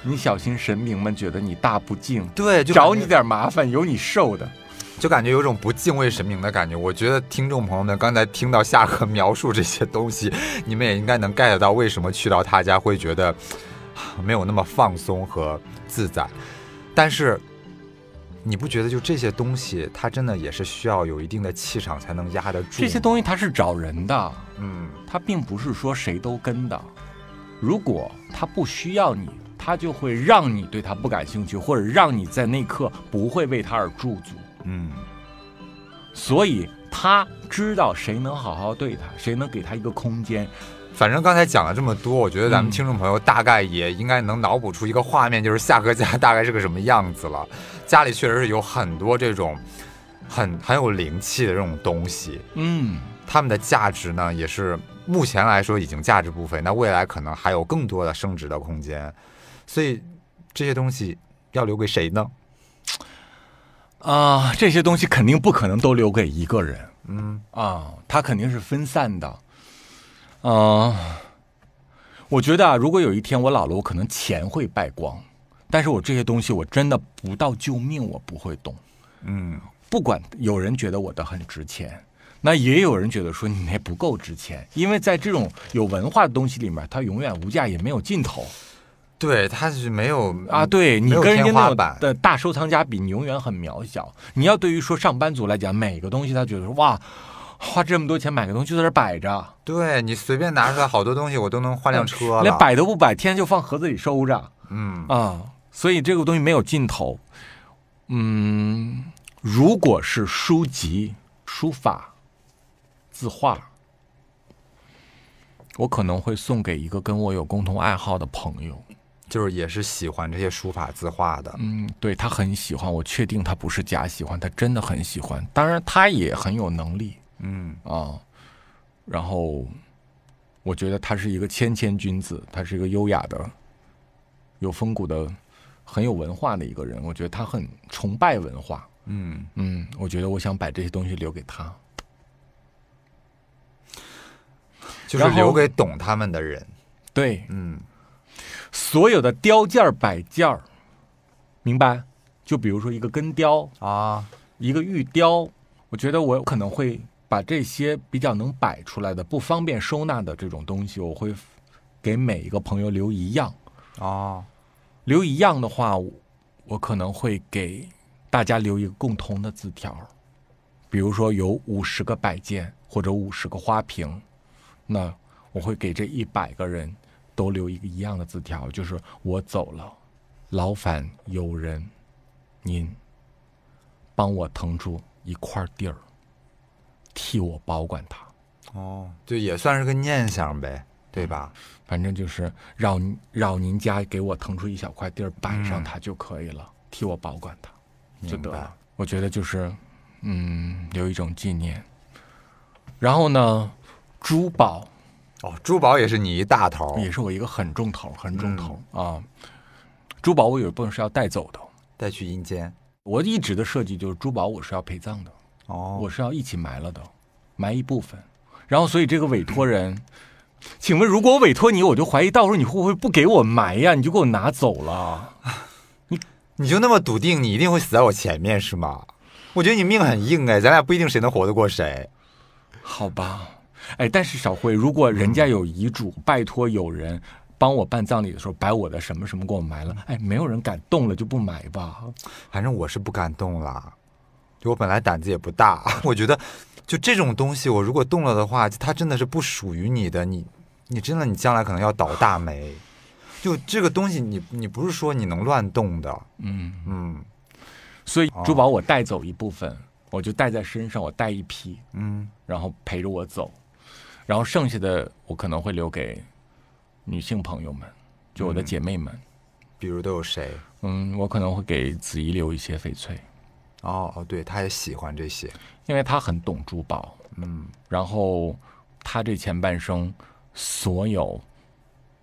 S1: 你小心神明们觉得你大不敬，
S2: 对，就
S1: 找你点麻烦，有你受的。
S2: 就感觉有种不敬畏神明的感觉。我觉得听众朋友们刚才听到夏荷描述这些东西，你们也应该能 get 到为什么去到他家会觉得啊没有那么放松和自在。但是你不觉得就这些东西，它真的也是需要有一定的气场才能压得住？
S1: 这些东西它是找人的，
S2: 嗯，
S1: 它并不是说谁都跟的。如果他不需要你，他就会让你对他不感兴趣，或者让你在那刻不会为他而驻足。
S2: 嗯，
S1: 所以他知道谁能好好对他，谁能给他一个空间。
S2: 反正刚才讲了这么多，我觉得咱们
S1: 嗯
S2: 听众朋友大概也应该能脑补出一个画面，就是夏哥家大概是个什么样子了。家里确实是有很多这种很很有灵气的这种东西，
S1: 嗯，
S2: 它们的价值呢，也是目前来说已经价值不菲，那未来可能还有更多的升值的空间。所以这些东西要留给谁呢？
S1: 啊、这些东西肯定不可能都留给一个人
S2: 嗯
S1: 啊，它肯定是分散的。啊、我觉得啊，如果有一天我老了，我可能钱会败光，但是我这些东西我真的不到救命，我不会动。
S2: 嗯，
S1: 不管有人觉得我的很值钱，那也有人觉得说你那不够值钱，因为在这种有文化的东西里面，它永远无价也没有尽头
S2: 对，它是没有
S1: 啊。对你跟人家那的大收藏家比，你永远很渺小。你要对于说上班族来讲，每个东西他觉得说哇，花这么多钱买个东西就在这儿摆着，
S2: 对你随便拿出来好多东西，我都能换辆车了。
S1: 连摆都不摆，天天就放盒子里收着。
S2: 嗯
S1: 啊，所以这个东西没有尽头。嗯，如果是书籍、书法、字画，我可能会送给一个跟我有共同爱好的朋友。
S2: 就是也是喜欢这些书法字画的。
S1: 嗯，对他很喜欢，我确定他不是假喜欢，他真的很喜欢。当然，他也很有能力
S2: 嗯
S1: 啊。然后，我觉得他是一个谦谦君子，他是一个优雅的、有风骨的、很有文化的一个人。我觉得他很崇拜文化。
S2: 嗯，
S1: 嗯，我觉得我想把这些东西留给他。
S2: 就是留给懂他们的人。
S1: 对，
S2: 嗯
S1: 所有的雕件儿摆件儿，明白？就比如说一个根雕，
S2: 啊，
S1: 一个玉雕，我觉得我可能会把这些比较能摆出来的、不方便收纳的这种东西，我会给每一个朋友留一样。
S2: 哦，
S1: 留一样的话，我我可能会给大家留一个共同的字条，比如说有五十个摆件或者五十个花瓶，那我会给这一百个人都留一个一样的字条，就是我走了，劳烦友人您帮我腾出一块地儿，替我保管它。
S2: 哦，就也算是个念想呗，对吧？
S1: 反正就是让让您家给我腾出一小块地儿摆上
S2: 嗯
S1: 它就可以了，替我保管它就得了。我觉得就是，嗯，有一种纪念。然后呢，珠宝
S2: 哦，珠宝也是你一大头，
S1: 也是我一个很重头，很重头、啊。珠宝我有一部分是要带走的，
S2: 带去阴间。
S1: 我一直的设计就是珠宝我是要陪葬的，
S2: 哦，
S1: 我是要一起埋了的，埋一部分。然后所以这个委托人，请问如果我委托你，我就怀疑到时候你会不会不给我埋呀？你就给我拿走了。
S2: 你 你就那么笃定你一定会死在我前面是吗？我觉得你命很硬哎，咱俩不一定谁能活得过谁。
S1: 好吧，哎，但是小辉，如果人家有遗嘱，拜托有人帮我办葬礼的时候，把我的什么什么给我埋了，哎，没有人敢动了，就不埋吧。
S2: 反正我是不敢动啦，就我本来胆子也不大，我觉得就这种东西，我如果动了的话，它真的是不属于你的，你你真的你将来可能要倒大霉。就这个东西你，你不是说你能乱动的，
S1: 嗯，
S2: 嗯
S1: 所以珠宝我带走一部分，我就带在身上，我带一批，
S2: 嗯，
S1: 然后陪着我走，然后剩下的我可能会留给女性朋友们，就我的姐妹们。
S2: 比如都有谁？
S1: 嗯，我可能会给子怡留一些翡翠，
S2: 哦哦，对，他也喜欢这些，
S1: 因为他很懂珠宝。
S2: 嗯
S1: 然后他这前半生所有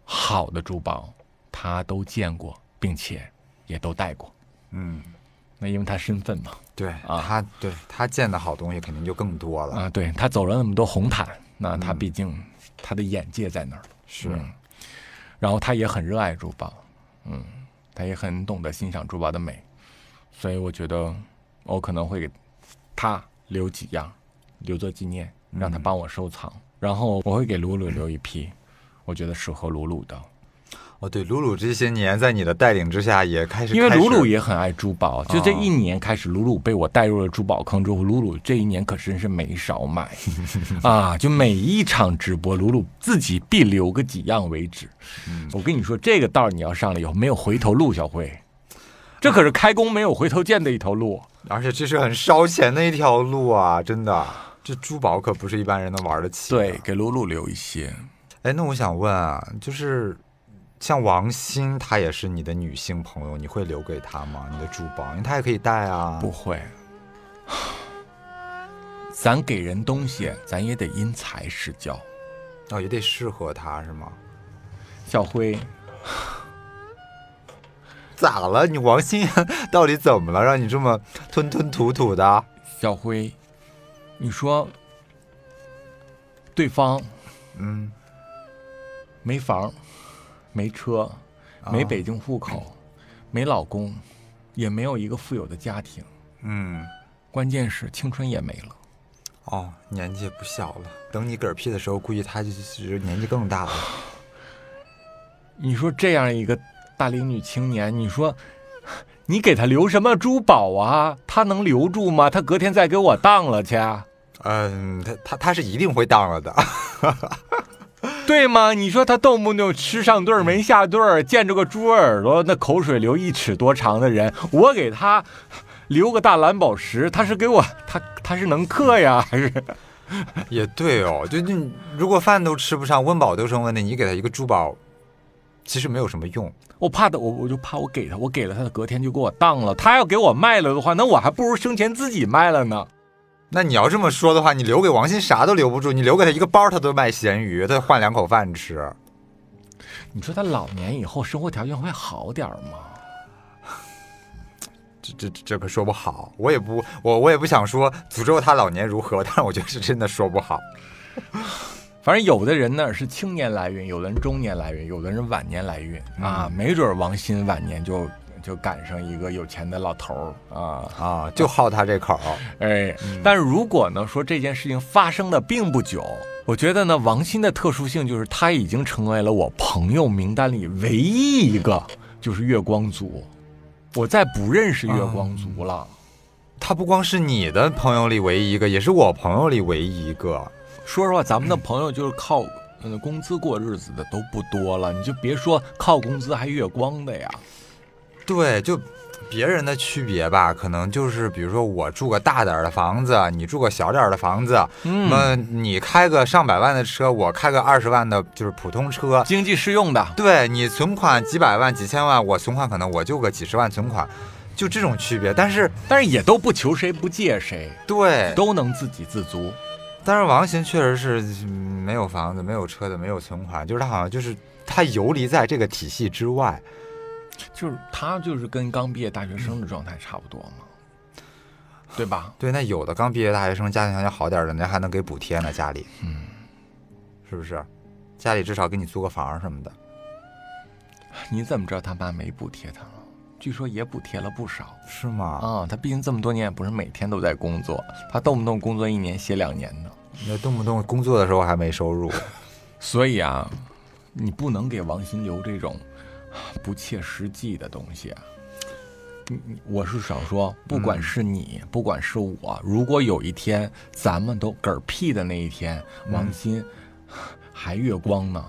S1: 好的珠宝，他都见过，并且也都戴过。
S2: 嗯，
S1: 那因为他身份嘛，
S2: 对
S1: 啊
S2: 他对他见的好东西肯定就更多了，
S1: 啊，对他走了那么多红毯，那他毕竟他的眼界在那儿。
S2: 是，
S1: 嗯然后他也很热爱珠宝，嗯，他也很懂得欣赏珠宝的美，所以我觉得我可能会给他留几样，留作纪念，让他帮我收藏。然后我会给鲁鲁留一批，我觉得适合鲁鲁的，
S2: 哦对，鲁鲁这些年在你的带领之下也开始，
S1: 因为鲁鲁也很爱珠宝。就这
S2: 哦
S1: 一年开始，鲁鲁被我带入了珠宝坑之后，鲁鲁这一年可真是没少买 啊！就每一场直播，鲁鲁自己必留个几样为止。
S2: 嗯
S1: 我跟你说，这个道你要上了以后，没有回头路，小辉，这可是开弓没有回头箭的一条路。
S2: 而且这是很烧钱的一条路啊，真的，这珠宝可不是一般人能玩得起的。
S1: 对，给露露留一些。
S2: 哎，那我想问啊，就是像王鑫，她也是你的女性朋友，你会留给她吗？你的珠宝，因为她也可以戴啊。
S1: 不会，咱给人东西，咱也得因材施教。
S2: 哦，也得适合她是吗？
S1: 小辉，
S2: 咋了？你王鑫 到底怎么了，让你这么吞吞吐吐的？
S1: 小辉，你说对方
S2: 嗯，
S1: 没房、没车、没北京户口、没老公，也没有一个富有的家庭，
S2: 嗯，
S1: 关键是青春也没了。
S2: 哦，年纪也不小了，等你嗝屁的时候，估计他就是年纪更大了。
S1: 你说这样一个大龄女青年，你说 你给她留什么珠宝啊？她能留住吗？她隔天再给我当了去，
S2: 嗯，她她她是一定会当了的。
S1: 对吗？你说她动不动吃上顿没下顿儿，见着个猪耳朵，那口水流一尺多长的人，我给她留个大蓝宝石，她是给我，她她是能克呀，还是？
S2: 也对哦，就你如果饭都吃不上，温饱都成问题，你给她一个珠宝，其实没有什么用。
S1: 我怕的，我我就怕我给他，我给了他的隔天就给我当了。他要给我卖了的话，那我还不如生前自己卖了呢。
S2: 那你要这么说的话，你留给王鑫啥都留不住，你留给他一个包，他都卖咸鱼，他换两口饭吃。
S1: 你说他老年以后生活条件会好点儿吗？
S2: 这这这可说不好，我也不我我也不想说诅咒他老年如何，但是我觉得是真的说不好。
S1: 反正有的人呢是青年来运，有的人中年来运，有的人晚年来运啊，没准儿王鑫晚年就就赶上一个有钱的老头儿啊，
S2: 啊，就好他这口儿。
S1: 哎，但是如果呢说这件事情发生的并不久，我觉得呢王鑫的特殊性就是他已经成为了我朋友名单里唯一一个就是月光族，我再不认识月光族了。
S2: 他不光是你的朋友里唯一一个，也是我朋友里唯一一个。
S1: 说实话，咱们的朋友就是靠呃工资过日子的都不多了，你就别说靠工资还月光的呀。
S2: 对，就别人的区别吧，可能就是比如说我住个大点儿的房子，你住个小点儿的房子，
S1: 嗯
S2: 你开个上百万的车，我开个二十万的，就是普通车。
S1: 经济适用的，
S2: 对你存款几百万、几千万，我存款可能我就个几十万存款，就这种区别。但是
S1: 但是也都不求谁不借谁，
S2: 对，
S1: 都能自给自足。
S2: 但是王鑫确实是嗯没有房子、没有车的、没有存款，就是他好像就是他游离在这个体系之外。
S1: 就是他就是跟刚毕业大学生的状态差不多嘛，对吧？
S2: 对，那有的刚毕业大学生家庭条件好点儿的，人家还能给补贴呢，家里，
S1: 嗯，
S2: 是不是？家里至少给你租个房什么的。
S1: 你怎么知道他妈没补贴他了？据说也补贴了不少
S2: 是吗？
S1: 啊。他毕竟这么多年也不是每天都在工作，他动不动工作一年歇两年的。
S2: 那动不动工作的时候还没收入，
S1: 所以啊，你不能给王鑫留这种不切实际的东西我是想说，不管是你，不管是我，如果有一天咱们都嗝屁的那一天，王鑫还月光呢，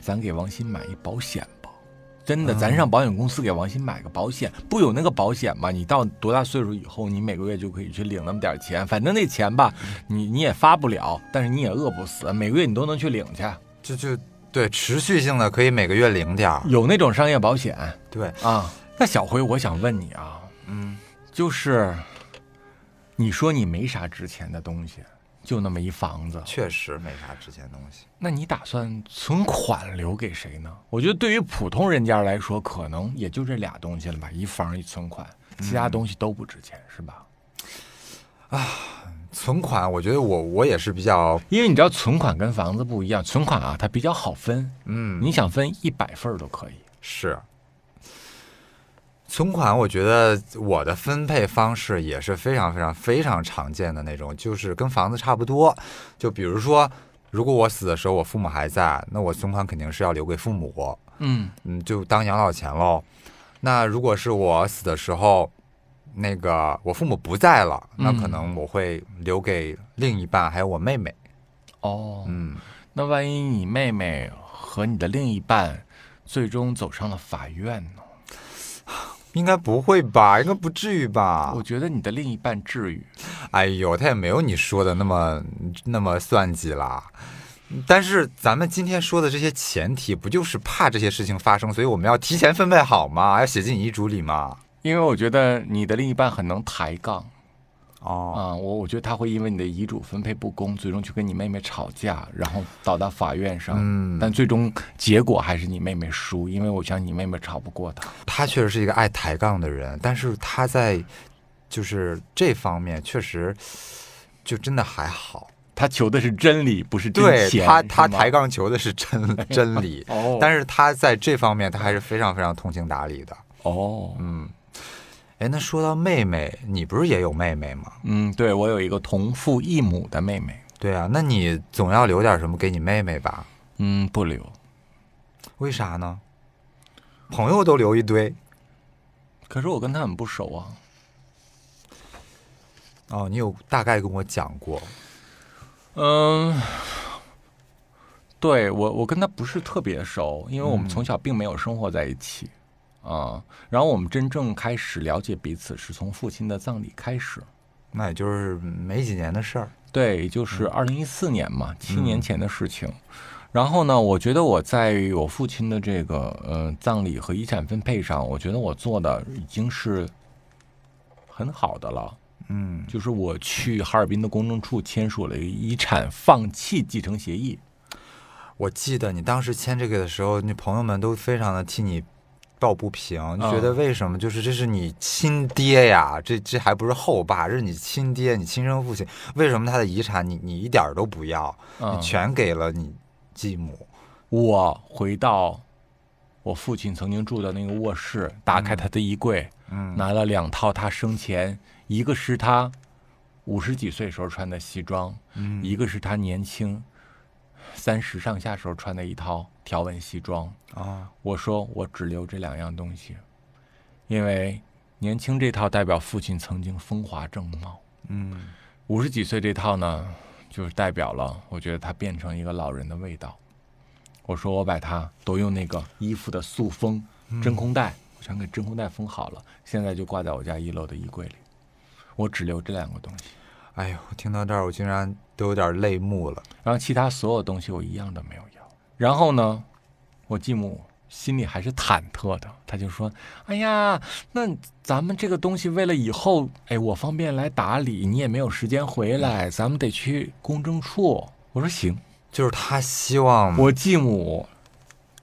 S1: 咱给王鑫买一保险吧。真的，咱上保险公司给王鑫买个保险，不有那个保险吗？你到多大岁数以后，你每个月就可以去领那么点钱，反正那钱吧，你你也发不了，但是你也饿不死，每个月你都能去领去。
S2: 就就对持续性的可以每个月领点儿。
S1: 有那种商业保险
S2: 对，
S1: 啊。那小辉，我想问你啊，
S2: 嗯，
S1: 就是你说你没啥值钱的东西，就那么一房子，
S2: 确实没啥值钱东西。
S1: 那你打算存款留给谁呢？我觉得对于普通人家来说，可能也就这俩东西了吧，一房一存款，其他东西都不值钱，是吧？
S2: 啊存款，我觉得我我也是比较，
S1: 因为你知道存款跟房子不一样，存款啊它比较好分，
S2: 嗯，
S1: 你想分一百份都可以。
S2: 是。存款，我觉得我的分配方式也是非常非常非常常见的那种，就是跟房子差不多。就比如说，如果我死的时候我父母还在，那我存款肯定是要留给父母，
S1: 嗯
S2: 嗯，就当养老钱喽。那如果是我死的时候，那个我父母不在了，那可能我会留给另一半，还有我妹妹。
S1: 哦，
S2: 嗯，
S1: 那万一你妹妹和你的另一半最终走上了法院呢？
S2: 应该不会吧？应该不至于吧
S1: 我？觉得你的另一半至于。
S2: 哎呦，他也没有你说的那么那么算计啦。但是咱们今天说的这些前提，不就是怕这些事情发生，所以我们要提前分配好吗？要写进遗嘱里吗？
S1: 因为我觉得你的另一半很能抬杠
S2: 哦，
S1: 啊，我我觉得他会因为你的遗嘱分配不公，最终去跟你妹妹吵架，然后倒到法院上。
S2: 嗯
S1: 但最终结果还是你妹妹输，因为我想你妹妹吵不过他。
S2: 他确实是一个爱抬杠的人，但是他在就是这方面确实就真的还好。
S1: 他求的是真理，不是真
S2: 对
S1: 钱。
S2: 他，他抬杠求的是真 真理，
S1: 哦，
S2: 但是他在这方面他还是非常非常通情达理的。
S1: 哦，
S2: 嗯，哎，那说到妹妹，你不是也有妹妹吗？
S1: 嗯，对我有一个同父异母的妹妹，
S2: 对啊，那你总要留点什么给你妹妹吧？
S1: 嗯，不留。
S2: 为啥呢？朋友都留一堆
S1: 可是我跟他很不熟啊。
S2: 哦，你有大概跟我讲过，
S1: 嗯，对我我跟她不是特别熟，因为我们
S2: 嗯
S1: 从小并没有生活在一起啊。然后我们真正开始了解彼此是从父亲的葬礼开始。
S2: 那也就是没几年的事儿。
S1: 对，也就是二零一四年嘛，七年前的事情。然后呢，我觉得我在于我父亲的这个呃葬礼和遗产分配上，我觉得我做的已经是很好的了。
S2: 嗯，
S1: 就是我去哈尔滨的公证处签署了一个遗产放弃继承协议。
S2: 我记得你当时签这个的时候，你朋友们都非常的替你抱不平，
S1: 嗯
S2: 就觉得为什么？就是这是你亲爹呀，这这还不是后爸，这是你亲爹，你亲生父亲，为什么他的遗产你你一点都不要，全给了你继母？
S1: 我回到我父亲曾经住的那个卧室，打开他的衣柜，
S2: 嗯。
S1: 拿了两套他生前，一个是他五十几岁时候穿的西装，
S2: 嗯。
S1: 一个是他年轻三十上下时候穿的一套条纹西装。
S2: 啊，
S1: 我说我只留这两样东西，因为年轻这套代表父亲曾经风华正茂，
S2: 嗯
S1: 五十几岁这套呢，就是代表了我觉得他变成一个老人的味道。我说我把它都用那个衣服的塑封真空袋，我全给真空袋封好了，现在就挂在我家一楼的衣柜里。我只留这两个东西，
S2: 哎呦，我听到这儿我竟然都有点泪目了。
S1: 然后其他所有东西我一样都没有要。然后呢，我继母心里还是忐忑的，她就说：“哎呀，那咱们这个东西为了以后，哎，我方便来打理，你也没有时间回来，咱们得去公证处。”我说行。
S2: 就是他希望
S1: 我继母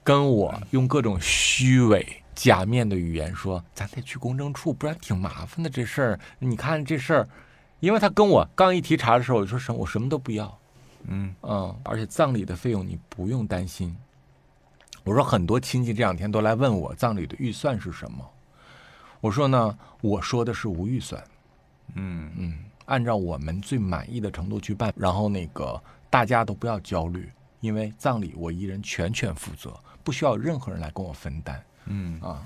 S1: 跟我用各种虚伪、假面的语言说：“咱得去公证处，不然挺麻烦的这事儿。你看这事儿，因为他跟我刚一提查的时候，我就说什我什么都不要，
S2: 嗯。
S1: 嗯，而且葬礼的费用你不用担心。我说很多亲戚这两天都来问我葬礼的预算是什么，我说呢，我说的是无预算，
S2: 嗯。
S1: 嗯，按照我们最满意的程度去办，然后那个大家都不要焦虑，因为葬礼我一人全权负责，不需要任何人来跟我分担。
S2: 嗯。
S1: 啊。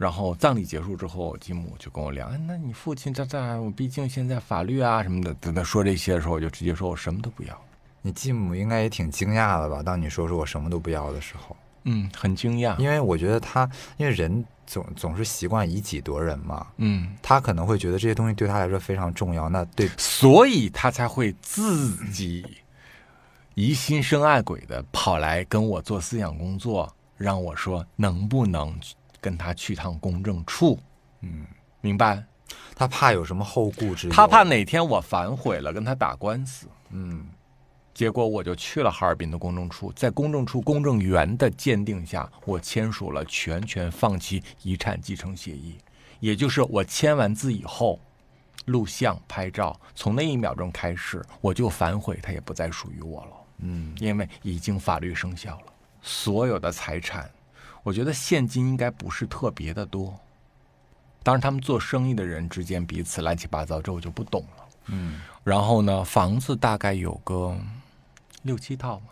S1: 然后葬礼结束之后，我继母就跟我聊，哎，那你父亲这这，我毕竟现在法律啊什么的，等他说这些的时候，我就直接说我什么都不要。
S2: 你继母应该也挺惊讶的吧？当你说出我什么都不要的时候，
S1: 嗯，很惊讶。
S2: 因为我觉得他，因为人总总是习惯以己度人嘛，
S1: 嗯，
S2: 他可能会觉得这些东西对他来说非常重要。那对，
S1: 所以他才会自己疑心生爱鬼的跑来跟我做思想工作，让我说能不能跟他去趟公证处，
S2: 嗯，
S1: 明白？
S2: 他怕有什么后顾之忧，
S1: 他怕哪天我反悔了跟他打官司，
S2: 嗯。
S1: 结果我就去了哈尔滨的公证处，在公证处公证员的鉴定下，我签署了全权放弃遗产继承协议，也就是我签完字以后，录像拍照，从那一秒钟开始，我就反悔，它也不再属于我了。
S2: 嗯。
S1: 因为已经法律生效了，所有的财产，我觉得现金应该不是特别的多。当然，他们做生意的人之间彼此乱七八糟，这我就不懂了。
S2: 嗯
S1: 然后呢，房子大概有个六七套嘛。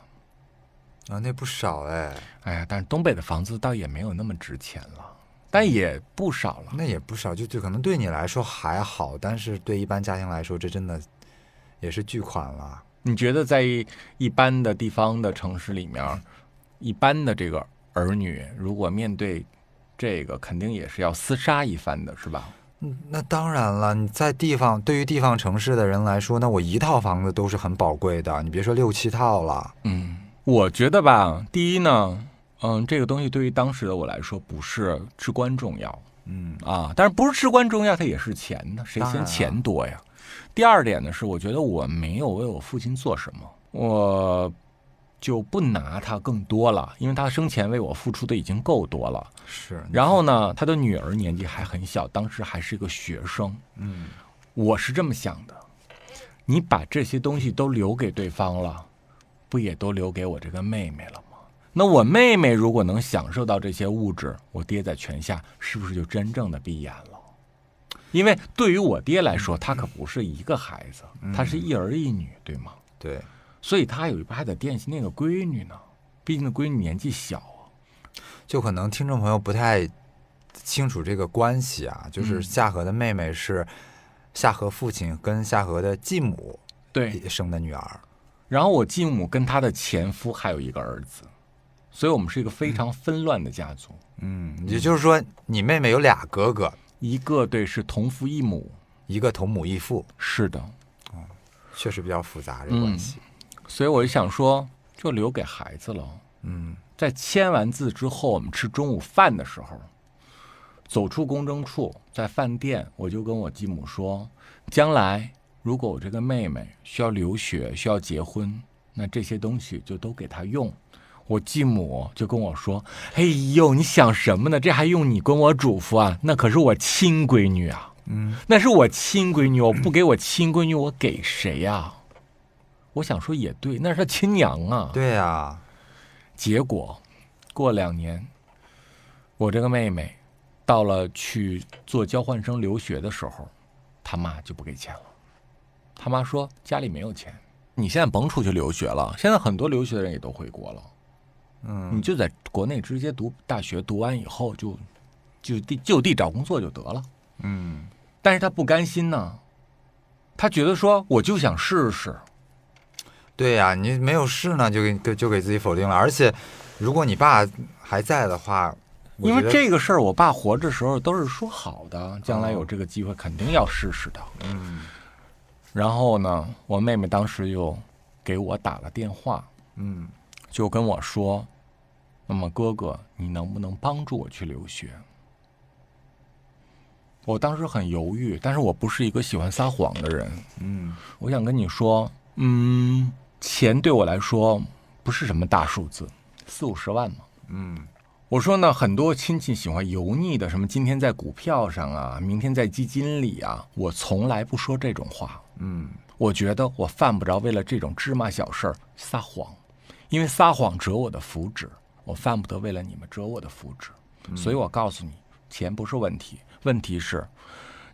S2: 啊，那不少哎，
S1: 哎呀，但是东北的房子倒也没有那么值钱了，但也不少了。
S2: 那也不少，就就可能对你来说还好，但是对一般家庭来说，这真的也是巨款了。
S1: 你觉得在一般的地方的城市里面，一般的这个儿女如果面对这个，肯定也是要厮杀一番的，是吧？
S2: 嗯，那当然了，你在地方，对于地方城市的人来说，那我一套房子都是很宝贵的，你别说六七套了。
S1: 嗯，我觉得吧，第一呢，嗯，这个东西对于当时的我来说不是至关重要
S2: 嗯
S1: 啊，但是不是至关重要，它也是钱呢，谁嫌钱多呀？第二点呢，是我觉得我没有为我父亲做什么，我就不拿他更多了，因为他生前为我付出的已经够多了。
S2: 是，
S1: 然后呢，他的女儿年纪还很小，当时还是一个学生。
S2: 嗯
S1: 我是这么想的，你把这些东西都留给对方了，不也都留给我这个妹妹了吗？那我妹妹如果能享受到这些物质，我爹在泉下是不是就真正的闭眼了？因为对于我爹来说，他可不是一个孩子，他是一儿一女，对吗？
S2: 对，
S1: 所以他有一边还得惦记那个闺女呢，毕竟那闺女年纪小啊。
S2: 就可能听众朋友不太清楚这个关系啊，就是
S1: 嗯
S2: 夏荷的妹妹是夏荷父亲跟夏荷的继母
S1: 对，
S2: 生的女儿。
S1: 然后我继母跟她的前夫还有一个儿子，所以我们是一个非常纷乱的家族。
S2: 嗯，也就是说，你妹妹有俩哥哥，
S1: 一个对是同父异母，
S2: 一个同母异父，
S1: 是的，
S2: 确实比较复杂这个关系。
S1: 所以我就想说，就留给孩子了。
S2: 嗯
S1: 在签完字之后，我们吃中午饭的时候，走出公证处，在饭店，我就跟我继母说，将来如果我这个妹妹需要留学、需要结婚，那这些东西就都给她用。我继母就跟我说：“哎呦，你想什么呢？这还用你跟我嘱咐啊？那可是我亲闺女啊，
S2: 嗯，
S1: 那是我亲闺女，我不给我亲闺女，我给谁呀、我想说也对，那是他亲娘啊。
S2: 对呀，
S1: 结果过两年，我这个妹妹到了去做交换生留学的时候，他妈就不给钱了。他妈说家里没有钱，你现在甭出去留学了，现在很多留学的人也都回国了，
S2: 嗯
S1: 你就在国内直接读大学，读完以后就就地就地找工作就得了。
S2: 嗯，
S1: 但是他不甘心呢，他觉得说我就想试试，
S2: 对呀，你没有试呢，就给就给自己否定了。而且，如果你爸还在的话，
S1: 因为这个事儿，我爸活着时候都是说好的，将来有这个机会肯定要试试的。
S2: 嗯
S1: 然后呢，我妹妹当时又给我打了电话，
S2: 嗯
S1: 就跟我说：“那么哥哥，你能不能帮助我去留学？”我当时很犹豫，但是我不是一个喜欢撒谎的人。
S2: 嗯
S1: 我想跟你说，嗯，钱对我来说不是什么大数字，四五十万嘛。
S2: 嗯
S1: 我说呢，很多亲戚喜欢油腻的，什么今天在股票上啊，明天在基金里啊，我从来不说这种话。
S2: 嗯
S1: 我觉得我犯不着为了这种芝麻小事儿撒谎，因为撒谎折我的福祉，我犯不得为了你们折我的福祉。所以我告诉你，钱不是问题，问题是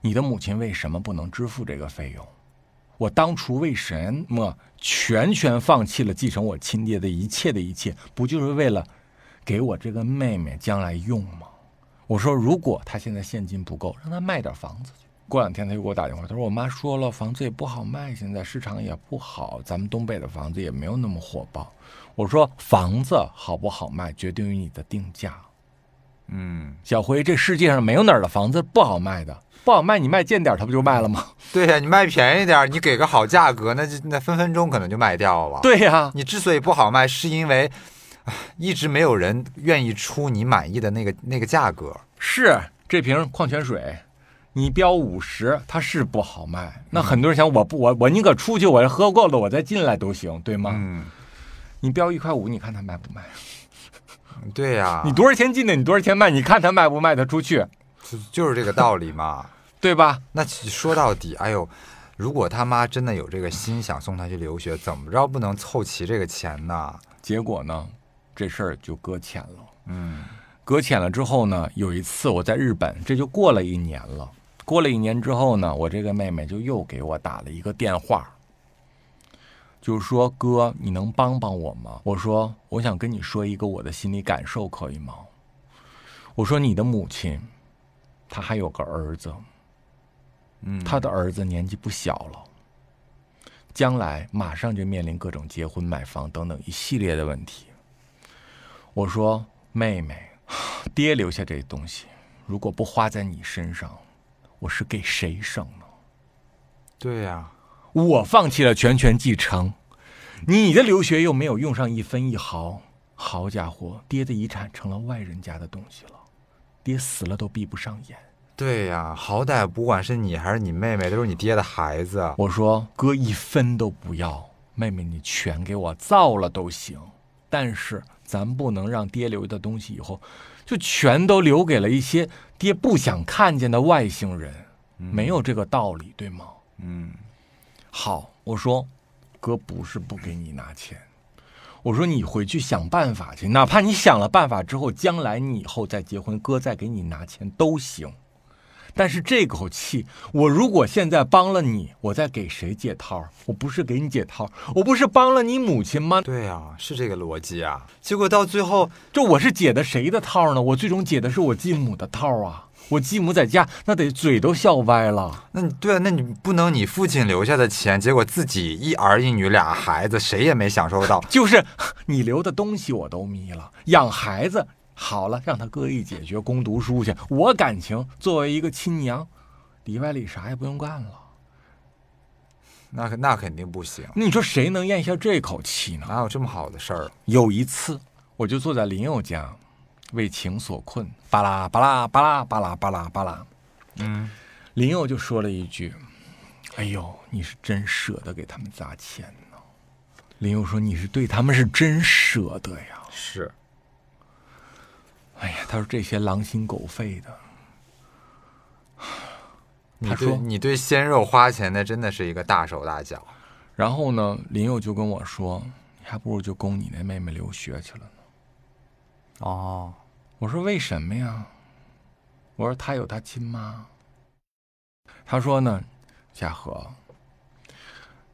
S1: 你的母亲为什么不能支付这个费用？我当初为什么全权放弃了继承我亲爹的一切的一切，不就是为了给我这个妹妹将来用吗？我说，如果她现在现金不够，让她卖点房子去。过两天他又给我打电话，他说我妈说了，房子也不好卖，现在市场也不好，咱们东北的房子也没有那么火爆。我说房子好不好卖，决定于你的定价。
S2: 嗯，
S1: 小辉，这世界上没有哪儿的房子不好卖的，不好卖你卖贱点儿，它不就卖了吗？
S2: 对呀，你卖便宜点儿，你给个好价格，那就那分分钟可能就卖掉了。，
S1: 对呀、
S2: 你之所以不好卖，是因为唉一直没有人愿意出你满意的那个那个价格。
S1: 是这瓶矿泉水，你标五十，它是不好卖。那很多人想，我不，我我宁可出去，我喝够了，我再进来都行，对吗？
S2: 嗯，
S1: 你标一块五，你看它卖不卖？
S2: 对呀，
S1: 你多少钱进的，你多少钱卖，你看它卖不卖得出去，
S2: 就就是这个道理嘛。
S1: 对吧？
S2: 那其说到底，哎呦，如果他妈真的有这个心想送他去留学，怎么着不能凑齐这个钱呢？
S1: 结果呢，这事儿就搁浅了。
S2: 嗯
S1: 搁浅了之后呢，有一次我在日本，这就过了一年了。过了一年之后呢，我这个妹妹就又给我打了一个电话，就是说哥，你能帮帮我吗？我说我想跟你说一个我的心理感受，可以吗？我说你的母亲，她还有个儿子，
S2: 嗯，
S1: 她的儿子年纪不小了，将来马上就面临各种结婚、买房等等一系列的问题。我说妹妹，爹留下这东西，如果不花在你身上，我是给谁省呢？
S2: 对呀、
S1: 我放弃了全权继承，你的留学又没有用上一分一毫，好家伙，爹的遗产成了外人家的东西了，爹死了都闭不上眼。
S2: 对呀、好歹不管是你还是你妹妹，都是你爹的孩子。
S1: 我说哥一分都不要，妹妹你全给我造了都行，但是咱不能让爹留的东西以后就全都留给了一些爹不想看见的外星人，没有这个道理，对吗？
S2: 嗯
S1: 好，我说哥不是不给你拿钱，我说你回去想办法去，哪怕你想了办法之后，将来你以后再结婚，哥再给你拿钱都行。但是这口气，我如果现在帮了你，我在给谁解套？我不是给你解套，我不是帮了你母亲吗？
S2: 对啊、是这个逻辑啊。结果到最后，
S1: 这我是解的谁的套呢？我最终解的是我继母的套啊！我继母在家那得嘴都笑歪了。
S2: 那你对啊，那你不能你父亲留下的钱，结果自己一儿一女俩孩子，谁也没享受到。
S1: 就是 你留的东西我都迷了，养孩子好了，让他哥一解决，供读书去。我感情作为一个亲娘，里外里啥也不用干了。
S2: 那可那肯定不行，
S1: 你说谁能咽下这口气呢？
S2: 哪有这么好的事儿？
S1: 有一次，我就坐在林佑家，为情所困，巴拉巴拉巴拉巴拉巴拉巴拉。
S2: 嗯，
S1: 林佑就说了一句：“哎呦，你是真舍得给他们砸钱呢。”林佑说：“你是对他们是真舍得呀。
S2: 是，”
S1: 哎呀，他说这些狼心狗肺的。
S2: 你
S1: 他说
S2: 对你对鲜肉花钱的真的是一个大手大脚。
S1: 然后呢，林佑就跟我说：“你还不如就供你那妹妹留学去了呢。
S2: 哦，”
S1: 我说：“为什么呀？”我说：“她有她亲妈。”他说呢：“夏荷，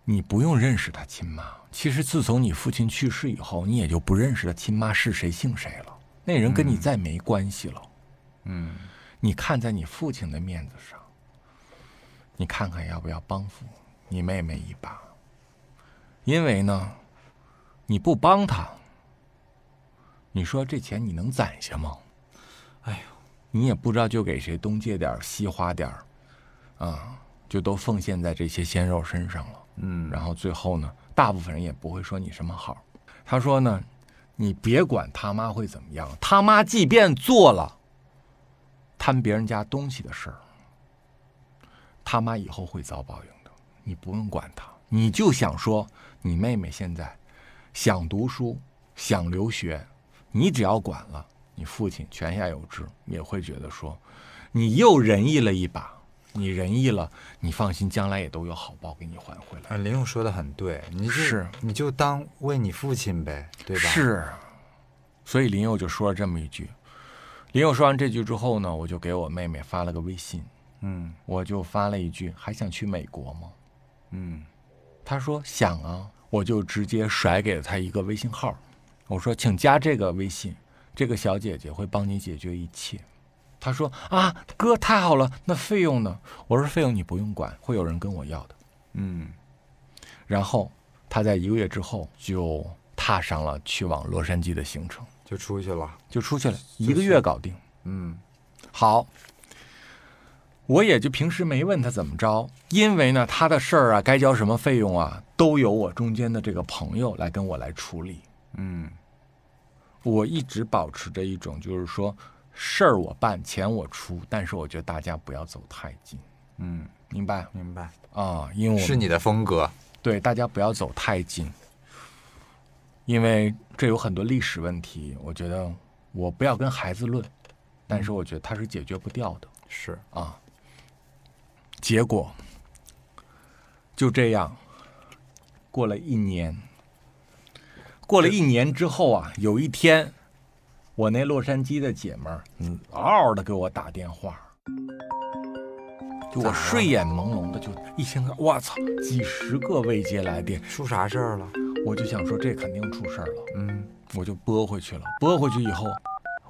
S1: 你不用认识他亲妈。其实自从你父亲去世以后，你也就不认识他亲妈是谁姓谁了。那人跟你再没关系了。
S2: 嗯，
S1: 你看在你父亲的面子上，你看看要不要帮扶你妹妹一把？因为呢，你不帮她，你说这钱你能攒下吗？
S2: 哎呦，
S1: 你也不知道就给谁东借点儿西花点儿，啊，就都奉献在这些鲜肉身上了。
S2: 嗯，
S1: 然后最后呢，大部分人也不会说你什么好。他说呢，你别管他妈会怎么样，他妈即便做了贪别人家东西的事儿，他妈以后会遭报应的。你不用管他，你就想说你妹妹现在想读书、想留学，你只要管了，你父亲泉下有知，也会觉得说你又仁义了一把。你仁义了，你放心，将来也都有好报给你还回来。
S2: 啊，林勇说的很对，你就是你就当为你父亲呗，对吧？
S1: 是，所以林佑就说了这么一句。林佑说完这句之后呢，我就给我妹妹发了个微信，
S2: 嗯
S1: 我就发了一句：“还想去美国吗
S2: 嗯，？”
S1: 她说：“想啊。”我就直接甩给了她一个微信号，我说：“请加这个微信，这个小姐姐会帮你解决一切。”她说：“啊，哥太好了，那费用呢？”我说：“费用你不用管，会有人跟我要的。”
S2: 嗯，
S1: 然后他在一个月之后就踏上了去往洛杉矶的行程。
S2: 就出去了。
S1: 就出去了，一个月搞定。
S2: 嗯
S1: 好，我也就平时没问他怎么着，因为呢，他的事儿啊，该交什么费用啊，都由我中间的这个朋友来跟我来处理。
S2: 嗯
S1: 我一直保持着一种就是说，事儿我办，钱我出，但是我觉得大家不要走太近，
S2: 嗯，
S1: 明白
S2: 明白，
S1: 啊？因为我
S2: 是你的风格。
S1: 对大家不要走太近，因为这有很多历史问题，我觉得我不要跟孩子论，但是我觉得他是解决不掉的。
S2: 是，
S1: 啊。结果就这样，过了一年，过了一年之后啊，有一天，我那洛杉矶的姐们儿，嗯，嗷嗷的给我打电话，就我睡眼朦胧的就一听，我操，几十个未接来电，
S2: 出啥事儿了？
S1: 我就想说这肯定出事儿了。
S2: 嗯
S1: 我就拨回去了。拨回去以后，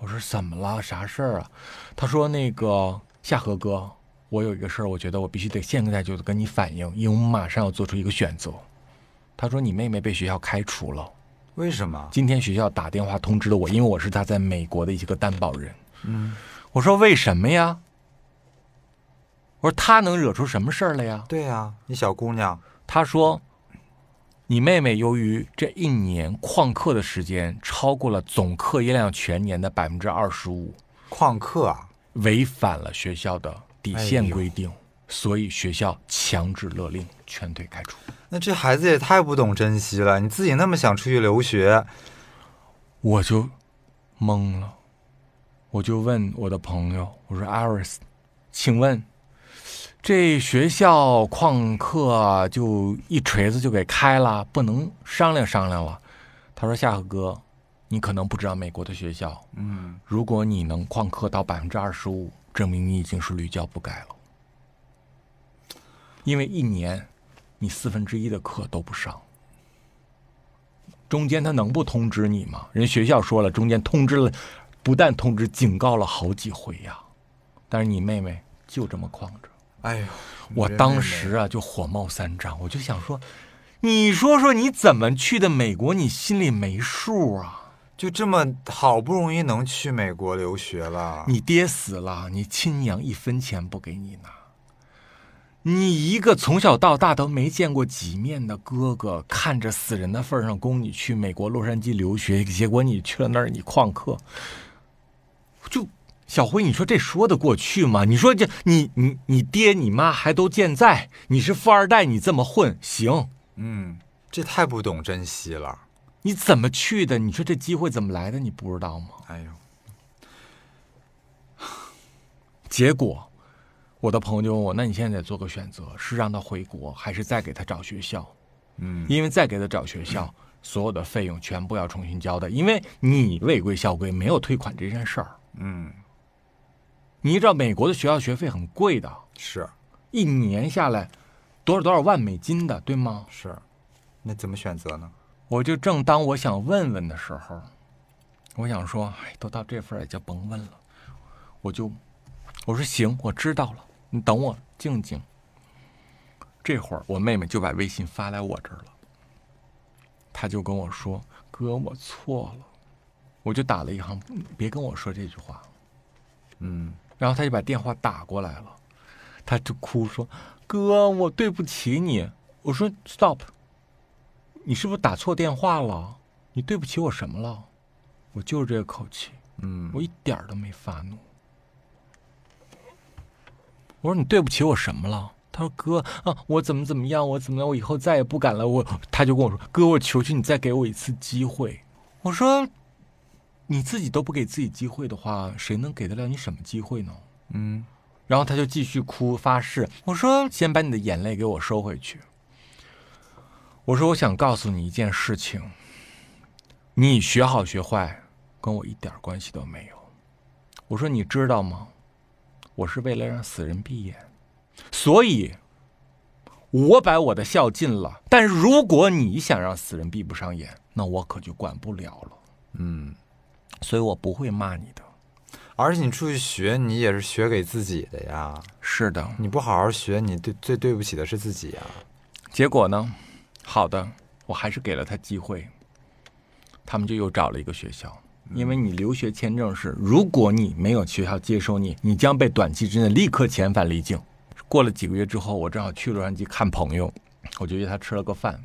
S1: 我说怎么了？啥事儿啊？他说那个夏河哥，我有一个事儿，我觉得我必须得现在就跟你反映，因为我们马上要做出一个选择。他说你妹妹被学校开除了，
S2: 为什么？
S1: 今天学校打电话通知了我，因为我是他在美国的一个担保人。
S2: 嗯，
S1: 我说为什么呀？我说他能惹出什么事儿来呀？
S2: 对呀、你小姑娘。
S1: 他说：“你妹妹由于这一年旷课的时间超过了总课业量全年的百分之二十五，
S2: 旷课啊？
S1: 违反了学校的底线规定，所以学校强制勒令全队开除。
S2: 那这孩子也太不懂珍惜了。你自己那么想出去留学，
S1: 我就懵了，我就问我的朋友，我说艾瑞斯，请问这学校旷课就一锤子就给开了，不能商量商量了？他说夏河哥，你可能不知道美国的学校，
S2: 嗯，
S1: 如果你能旷课到百分之二十五，证明你已经是屡教不改了，因为一年你四分之一的课都不上。中间他能不通知你吗？人学校说了，中间通知了，不但通知，警告了好几回呀。但是你妹妹就这么旷着，
S2: 哎呦，
S1: 我当时啊就火冒三丈，我就想说，你说说你怎么去的美国？你心里没数啊？
S2: 就这么好不容易能去美国留学了，
S1: 你爹死了，你亲娘一分钱不给你拿。你一个从小到大都没见过几面的哥哥，看着死人的份上供你去美国洛杉矶留学，结果你去了那儿你旷课，就小辉，你说这说得过去吗？你说这你你你爹你妈还都健在，你是富二代，你这么混行？
S2: 嗯，这太不懂珍惜了。
S1: 你怎么去的？你说这机会怎么来的？你不知道吗？
S2: 哎呦，
S1: 结果，我的朋友就问我：“那你现在得做个选择，是让他回国，还是再给他找学校？
S2: 嗯
S1: 因为再给他找学校，所有的费用全部要重新交的，因为你违规校规，没有退款这件事儿。
S2: 嗯，
S1: 你知道美国的学校学费很贵的，
S2: 是
S1: 一年下来多少多少万美金的，对吗？
S2: 是，那怎么选择呢？
S1: 我就正当我想问问的时候，我想说，哎，都到这份儿也就甭问了。我就我说行，我知道了，你等我静静。这会儿我妹妹就把微信发来我这儿了，她就跟我说：“哥，我错了。”我就打了一行，嗯别跟我说这句话。
S2: 嗯，
S1: 然后她就把电话打过来了，她就哭说：“哥，我对不起你。”我说：“Stop。”你是不是打错电话了？你对不起我什么了？我就是这个口气，
S2: 嗯，
S1: 我一点儿都没发怒。我说你对不起我什么了？他说哥啊，我怎么怎么样，我怎么样，我以后再也不敢了。我他就跟我说，哥，我求求你再给我一次机会。我说，你自己都不给自己机会的话，谁能给得了你什么机会呢？
S2: 嗯，
S1: 然后他就继续哭发誓。我说：“先把你的眼泪给我收回去。”我说：“我想告诉你一件事情，你学好学坏跟我一点关系都没有。”我说：“你知道吗？我是为了让死人闭眼，所以我把我的孝尽了。但如果你想让死人闭不上眼，那我可就管不了了。
S2: 嗯，
S1: 所以我不会骂你的。
S2: 而且你出去学，你也是学给自己的呀。
S1: 是的，
S2: 你不好好学，你对最对不起的是自己呀。
S1: 结果呢？好的，我还是给了他机会。他们就又找了一个学校，因为你留学签证是，如果你没有学校接收你，你将被短期之内立刻遣返离境。过了几个月之后，我正好去洛杉矶看朋友，我就约他吃了个饭。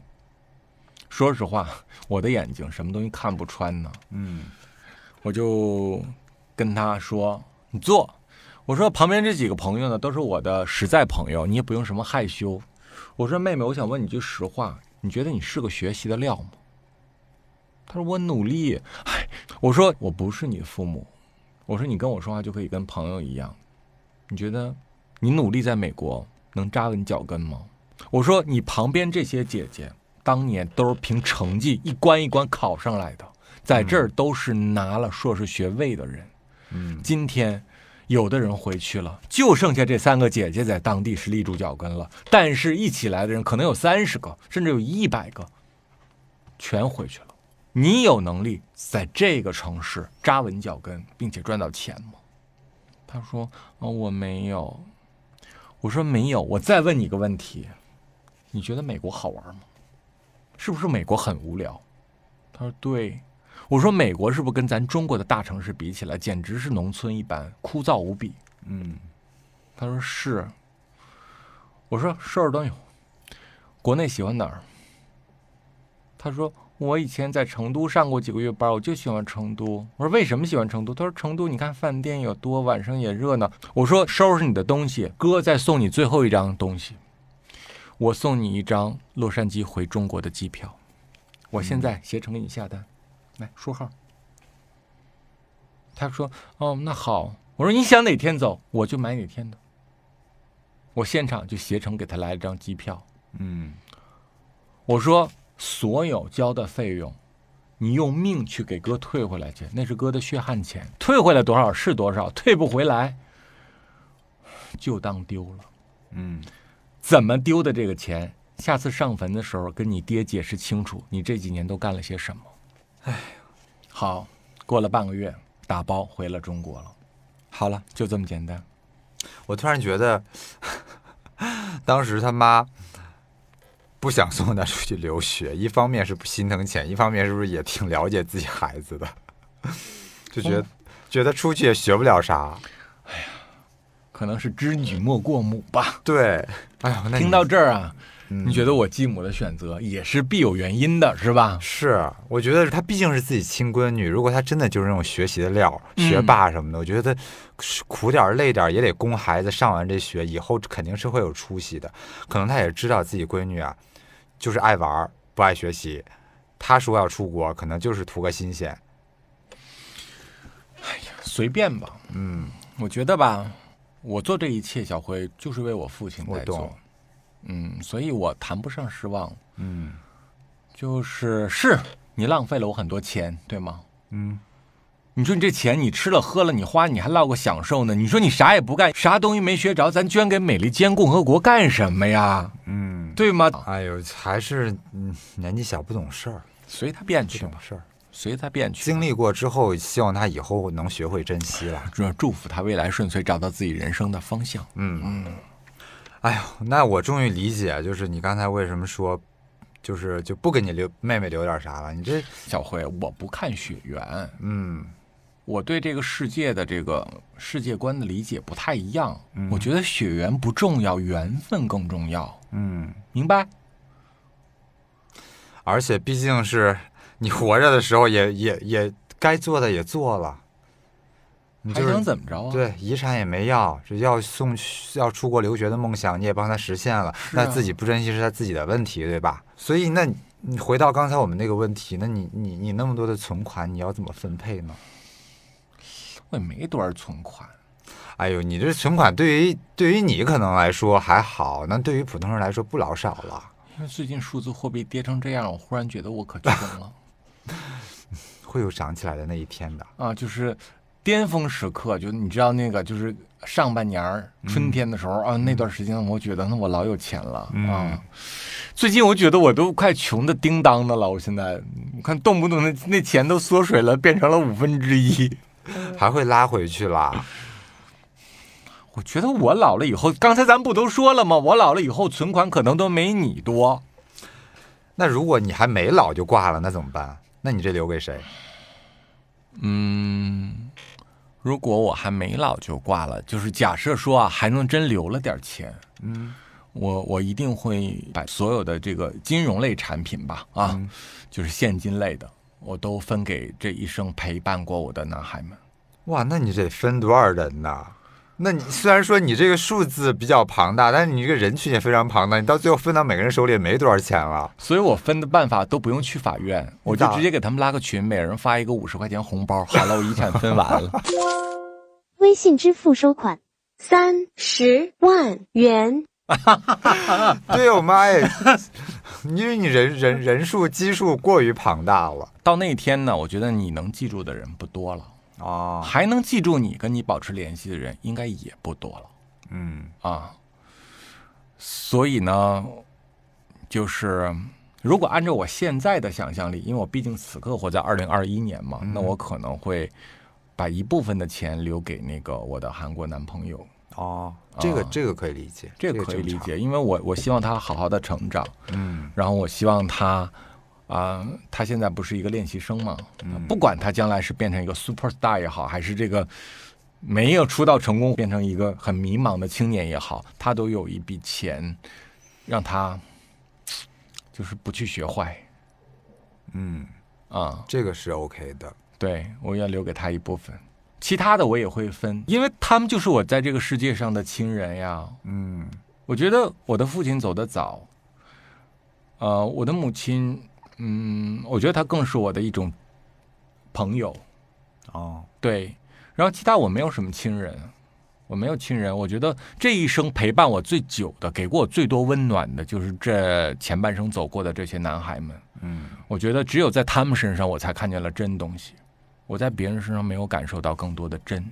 S1: 说实话，我的眼睛什么东西看不穿呢？
S2: 嗯
S1: 我就跟他说：“你坐。”我说：“旁边这几个朋友呢，都是我的实在朋友，你也不用什么害羞。”我说：“妹妹，我想问你句实话，你觉得你是个学习的料吗？”他说：“我努力。”哎，我说：“我不是你的父母。”我说：“你跟我说话就可以跟朋友一样。你觉得你努力在美国能扎稳脚跟吗？”我说：“你旁边这些姐姐，当年都是凭成绩一关一关考上来的。”在这儿都是拿了硕士学位的人。
S2: 嗯
S1: 今天有的人回去了，就剩下这三个姐姐在当地是立住脚跟了。但是，一起来的人可能有三十个，甚至有一百个，全回去了。你有能力在这个城市扎稳脚跟，并且赚到钱吗？他说：“哦，我没有。”我说：“没有。”我再问你一个问题：你觉得美国好玩吗？是不是美国很无聊？他说：“对。”我说：“美国是不是跟咱中国的大城市比起来，简直是农村一般，枯燥无比？”
S2: 嗯
S1: 他说：“是。”我说：“事儿都有。国内喜欢哪儿？”他说：“我以前在成都上过几个月班，我就喜欢成都。”我说：“为什么喜欢成都？”他说：“成都，你看饭店有多，晚上也热闹。”我说：“收拾你的东西，哥再送你最后一张东西，我送你一张洛杉矶回中国的机票。我现在携程给你下单，来书号。”他说：“哦，那好。”我说：“你想哪天走，我就买哪天的。”我现场就携程给他来了张机票。
S2: 嗯
S1: 我说：“所有交的费用，你用命去给哥退回来去，那是哥的血汗钱，退回来多少是多少，退不回来就当丢了。
S2: 嗯
S1: 怎么丢的这个钱？下次上坟的时候跟你爹解释清楚，你这几年都干了些什么。”哎，好，过了半个月，打包回了中国了。好了，就这么简单。
S2: 我突然觉得，当时他妈不想送他出去留学，一方面是不心疼钱，一方面是不是也挺了解自己孩子的，就觉得、觉得出去也学不了啥。
S1: 哎呀可能是知女莫过母吧。
S2: 对，哎呀，那
S1: 听到这儿啊，
S2: 嗯
S1: 你觉得我继母的选择也是必有原因的，是吧？
S2: 是，我觉得她毕竟是自己亲闺女，如果她真的就是那种学习的料、
S1: 嗯
S2: 学霸什么的，我觉得是苦点累点也得供孩子上完这学，以后肯定是会有出息的。可能她也知道自己闺女啊，就是爱玩儿，不爱学习，他说要出国，可能就是图个新鲜。
S1: 哎呀随便吧。
S2: 嗯，
S1: 我觉得吧，我做这一切，小辉就是为我父亲在做。嗯，所以我谈不上失望。
S2: 嗯
S1: 就是是你浪费了我很多钱，对吗？
S2: 嗯，
S1: 你说你这钱你吃了喝了，你花你还落个享受呢？你说你啥也不干，啥东西没学着，咱捐给美利坚共和国干什么呀？
S2: 嗯，
S1: 对吗？
S2: 哎呦，还是嗯年纪小不懂事儿，
S1: 随他便去吧，
S2: 懂事儿。
S1: 随他便去。
S2: 经历过之后，希望他以后能学会珍惜了。
S1: 祝祝福他未来顺遂，找到自己人生的方向。
S2: 嗯嗯，哎呦，那我终于理解，就是你刚才为什么说，就是就不给你留妹妹留点啥了？你这，
S1: 小辉，我不看血缘，
S2: 嗯
S1: 我对这个世界的这个世界观的理解不太一样。我觉得血缘不重要，缘分更重要，
S2: 嗯，
S1: 明白？
S2: 而且毕竟是你活着的时候也，也也该做的也做了，你
S1: 还
S2: 就是
S1: 想怎么着啊？，
S2: 对，遗产也没要，这要送去要出国留学的梦想你也帮他实现了，
S1: 啊
S2: 那自己不珍惜是他自己的问题，对吧？所以那你你回到刚才我们那个问题，那你你你那么多的存款，你要怎么分配呢？
S1: 我也没多少存款。
S2: 哎呦，你这存款对于对于你可能来说还好，那对于普通人来说不老少了。
S1: 因为最近数字货币跌成这样，我忽然觉得我可穷了
S2: 会有涨起来的那一天的。
S1: 啊！就是巅峰时刻，就你知道那个，就是上半年儿春天的时候、啊，那段时间我觉得那我老有钱了、啊。最近我觉得我都快穷的叮当的了，我现在我看动不动那那钱都缩水了，变成了五分之一。
S2: 还会拉回去啦。
S1: 我觉得我老了以后，刚才咱不都说了吗？我老了以后存款可能都没你多。
S2: 那如果你还没老就挂了，那怎么办？那你这留给谁？
S1: 嗯，如果我还没老就挂了，就是假设说啊，还能真留了点钱，
S2: 嗯
S1: 我我一定会把所有的这个金融类产品吧，啊，
S2: 嗯
S1: 就是现金类的，我都分给这一生陪伴过我的男孩们。
S2: 哇，那你得分多少人呐？那你虽然说你这个数字比较庞大，但是你这个人群也非常庞大，你到最后分到每个人手里也没多少钱了。
S1: 所以我分的办法都不用去法院，我就直接给他们拉个群，每人发一个五十块钱红包，好了，我遗产分完了。
S6: 微信支付收款三十万元。
S2: 对我妈呀，因为你人人人数基数过于庞大了。
S1: 到那一天呢，我觉得你能记住的人不多了，
S2: 啊，
S1: 还能记住你跟你保持联系的人应该也不多了。
S2: 嗯。
S1: 啊，所以呢，就是如果按照我现在的想象力，因为我毕竟此刻活在二零二一年嘛，那我可能会把一部分的钱留给那个我的韩国男朋友，
S2: 哦，这个
S1: 啊
S2: 这个可以理解，
S1: 这个可以。理解，因为我我希望他好好的成长，
S2: 嗯
S1: 然后我希望他。啊、他现在不是一个练习生嘛？不管他将来是变成一个 super star 也好，还是这个没有出道成功变成一个很迷茫的青年也好，他都有一笔钱，让他就是不去学坏
S2: 嗯，
S1: 啊、
S2: 这个是 OK 的。
S1: 对我要留给他一部分，其他的我也会分，因为他们就是我在这个世界上的亲人呀。
S2: 嗯
S1: 我觉得我的父亲走得早，呃，我的母亲，嗯，我觉得她更是我的一种朋友，
S2: 哦，
S1: 对。然后其他我没有什么亲人，我没有亲人。我觉得这一生陪伴我最久的，给过我最多温暖的，就是这前半生走过的这些男孩们。
S2: 嗯
S1: 我觉得只有在他们身上，我才看见了真东西。我在别人身上没有感受到更多的真。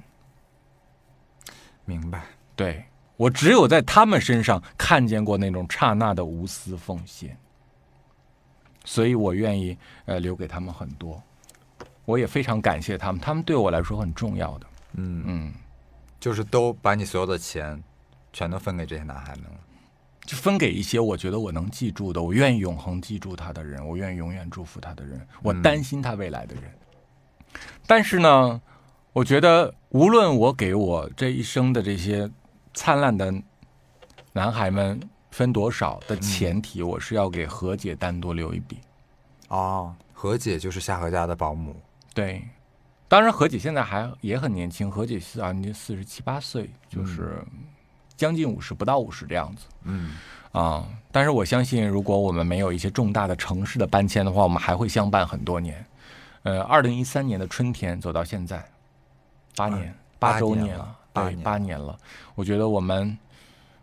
S2: 明白。
S1: 对我只有在他们身上看见过那种刹那的无私奉献，所以我愿意呃留给他们很多，我也非常感谢他们，他们对我来说很重要的。
S2: 嗯，
S1: 嗯，
S2: 就是都把你所有的钱全都分给这些男孩们了。
S1: 就分给一些我觉得我能记住的，我愿意永恒记住他的人，我愿意永远祝福他的人，我担心他未来的人。但是呢，我觉得无论我给我这一生的这些灿烂的男孩们分多少的前提，我是要给何姐单独留一笔。
S2: 哦，何姐就是夏荷家的保姆。
S1: 对，当然何姐现在还也很年轻，何姐是啊，年四十七八岁，就是将近五十，不到五十这样子。
S2: 嗯
S1: 啊。但是我相信，如果我们没有一些重大的城市的搬迁的话，我们还会相伴很多年。呃，二零一三年的春天走到现在，八年八周年了，对，八年了。我觉得我们，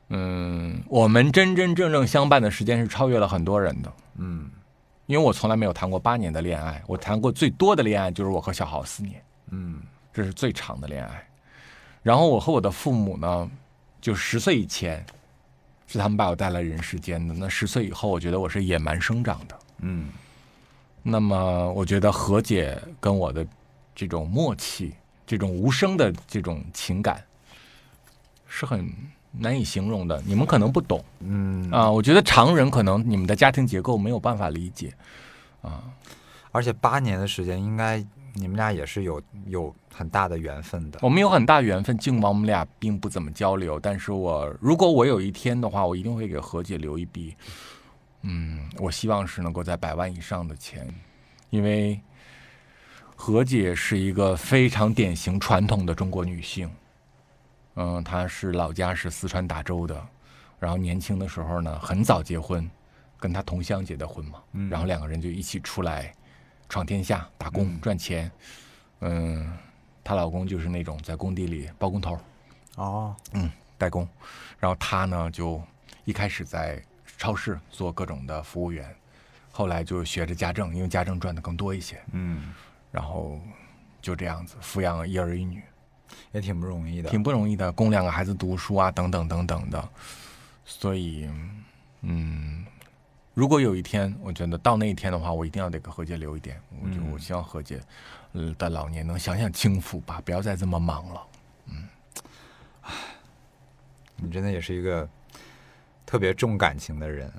S1: 嗯，我们真真正正相伴的时间是超越了很多人的。
S2: 嗯
S1: 因为我从来没有谈过八年的恋爱，我谈过最多的恋爱就是我和小豪四年，
S2: 嗯
S1: 这是最长的恋爱。然后我和我的父母呢，就十岁以前是他们把我带来人世间的，那十岁以后，我觉得我是野蛮生长的。
S2: 嗯
S1: 那么，我觉得何姐跟我的这种默契，这种无声的这种情感，是很难以形容的。你们可能不懂
S2: 嗯，
S1: 啊，我觉得常人可能你们的家庭结构没有办法理解啊。
S2: 而且八年的时间，应该你们俩也是有有很大的缘分的。
S1: 我们有很大缘分，尽管我们俩并不怎么交流，但是我如果我有一天的话，我一定会给何姐留一笔，嗯，我希望是能够在百万以上的钱，因为何姐是一个非常典型传统的中国女性，嗯，她是老家是四川达州的，然后年轻的时候呢很早结婚，跟她同乡结的婚嘛，然后两个人就一起出来闯天下打工赚钱，嗯，她老公就是那种在工地里包工头，
S2: 哦，嗯
S1: 代工，然后她呢就一开始在超市做各种的服务员，后来就学着家政，因为家政赚的更多一些，
S2: 嗯，
S1: 然后就这样子抚养一儿一女，
S2: 也挺不容易的。
S1: 挺不容易的，供两个孩子读书啊，等等等等的。所以，嗯，如果有一天，我觉得到那一天的话，我一定要得给何洁留一点。我就我希望何洁，呃的老年能享享清福吧，不要再这么忙了。
S2: 嗯你真的也是一个特别重感情的人，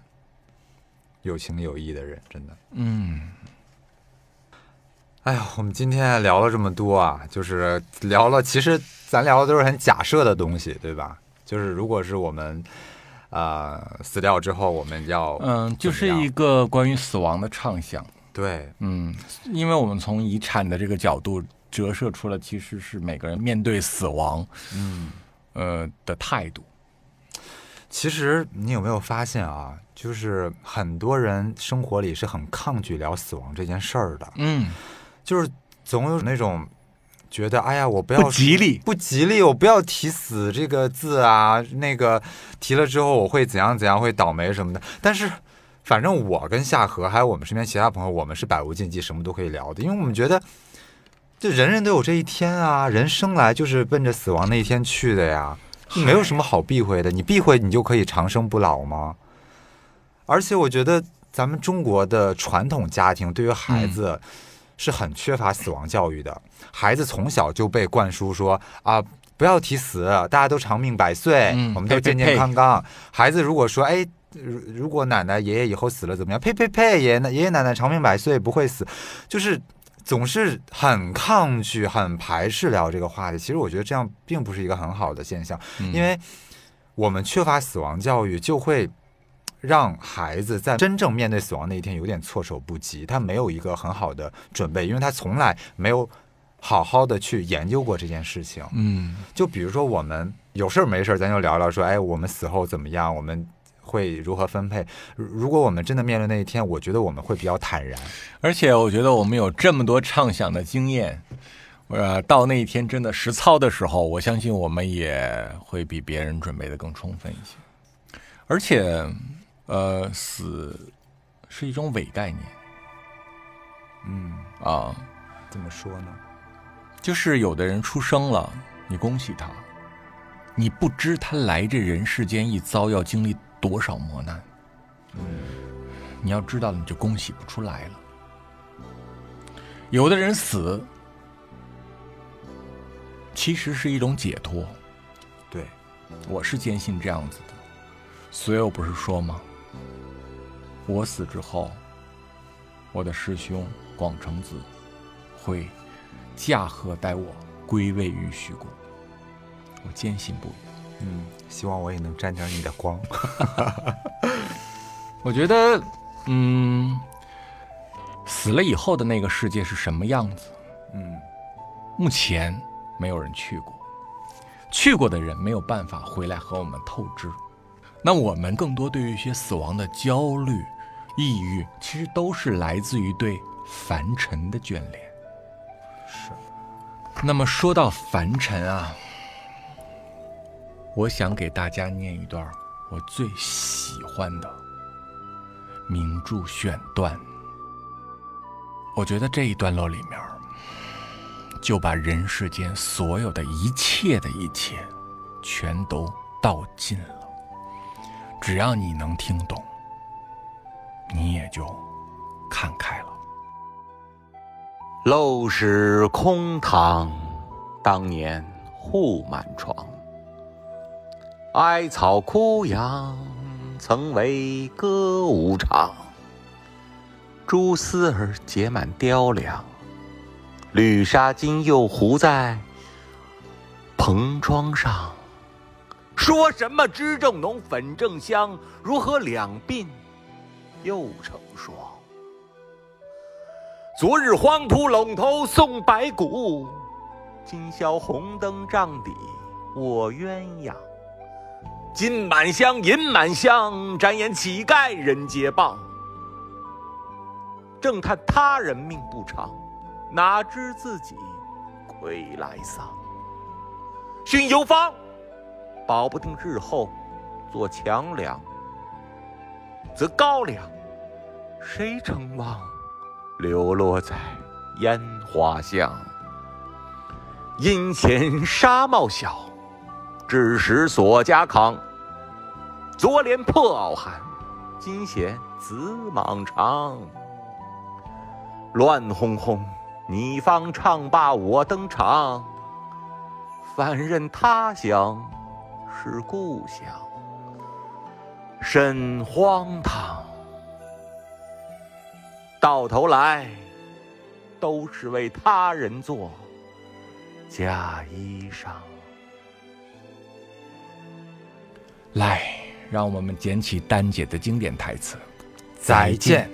S2: 有情有义的人，真的。
S1: 嗯，
S2: 哎呀，我们今天聊了这么多啊，就是聊了，其实咱聊的都是很假设的东西，对吧？就是如果是我们呃死掉之后，我们要
S1: 嗯，就是一个关于死亡的畅想。
S2: 对，
S1: 嗯，因为我们从遗产的这个角度折射出了，其实是每个人面对死亡，
S2: 嗯，
S1: 呃的态度。
S2: 其实你有没有发现啊？就是很多人生活里是很抗拒聊死亡这件事儿的，
S1: 嗯，
S2: 就是总有那种觉得，哎呀，我不要
S1: 不吉利。
S2: 不吉利，我不要提死这个字啊，那个提了之后我会怎样怎样，会倒霉什么的。但是，反正我跟夏荷还有我们身边其他朋友，我们是百无禁忌，什么都可以聊的，因为我们觉得，就人人都有这一天啊，人生来就是奔着死亡那一天去的呀，没有什么好避讳的。你避讳，你就可以长生不老吗？而且我觉得咱们中国的传统家庭对于孩子是很缺乏死亡教育的，孩子从小就被灌输说啊。不要提死，大家都长命百岁，
S1: 嗯
S2: 我们都健
S1: 呸呸呸
S2: 健康康。孩子如果说，哎，如如果奶奶爷爷以后死了怎么样？呸呸呸！爷爷爷爷奶奶长命百岁，不会死，就是总是很抗拒、很排斥聊这个话题。其实我觉得这样并不是一个很好的现象，
S1: 嗯
S2: 因为我们缺乏死亡教育，就会让孩子在真正面对死亡那一天有点措手不及，他没有一个很好的准备，因为他从来没有好好的去研究过这件事情。
S1: 嗯
S2: 就比如说我们有事儿没事儿，咱就聊聊说，哎，我们死后怎么样？我们会如何分配？如如果我们真的面对那一天，我觉得我们会比较坦然。
S1: 而且我觉得我们有这么多畅想的经验，呃，到那一天真的实操的时候，我相信我们也会比别人准备的更充分一些。而且，呃，死是一种伪概念
S2: 嗯，
S1: 啊，
S2: 怎么说呢？
S1: 就是有的人出生了，你恭喜他，你不知他来这人世间一遭要经历多少磨难。你要知道了，你就恭喜不出来了。有的人死，其实是一种解脱，
S2: 对，
S1: 我是坚信这样子的。所以我不是说吗？我死之后，我的师兄广成子会驾鹤带我归位于虚谷，我坚信不疑。
S2: 嗯，希望我也能沾点你的光。
S1: 我觉得，嗯，死了以后的那个世界是什么样子？
S2: 嗯，
S1: 目前没有人去过，去过的人没有办法回来和我们透支。
S2: 那我们更多对于一些死亡的焦虑、抑郁，其实都是来自于对凡尘的眷恋。
S7: 是。
S2: 那么说到凡尘啊，我想给大家念一段我最喜欢的名著选段。我觉得这一段落里面，就把人世间所有的一切的一切，全都道尽了。只要你能听懂，你也就看开了。
S1: 陋室空堂，当年户满床。艾草枯杨，曾为歌舞场。蛛丝儿结满雕梁，绿纱巾又糊在蓬窗上。说什么脂正浓，粉正香，如何两鬓又成霜？昨日黄土陇头送白骨，今宵红灯帐底卧鸳鸯。金满箱，银满箱，展眼乞丐人皆谤。正叹他人命不长，哪知自己归来丧。寻有方。保不定日后做强梁，则高粱谁承望流落在烟花巷？阴险纱帽小，致使锁家康。昨怜破袄寒，今嫌紫蟒长。乱哄哄，你方唱罢我登场，反认他乡。是故乡，甚荒唐！到头来，都是为他人做嫁衣裳。
S2: 来，让我们捡起丹姐的经典台词：再见。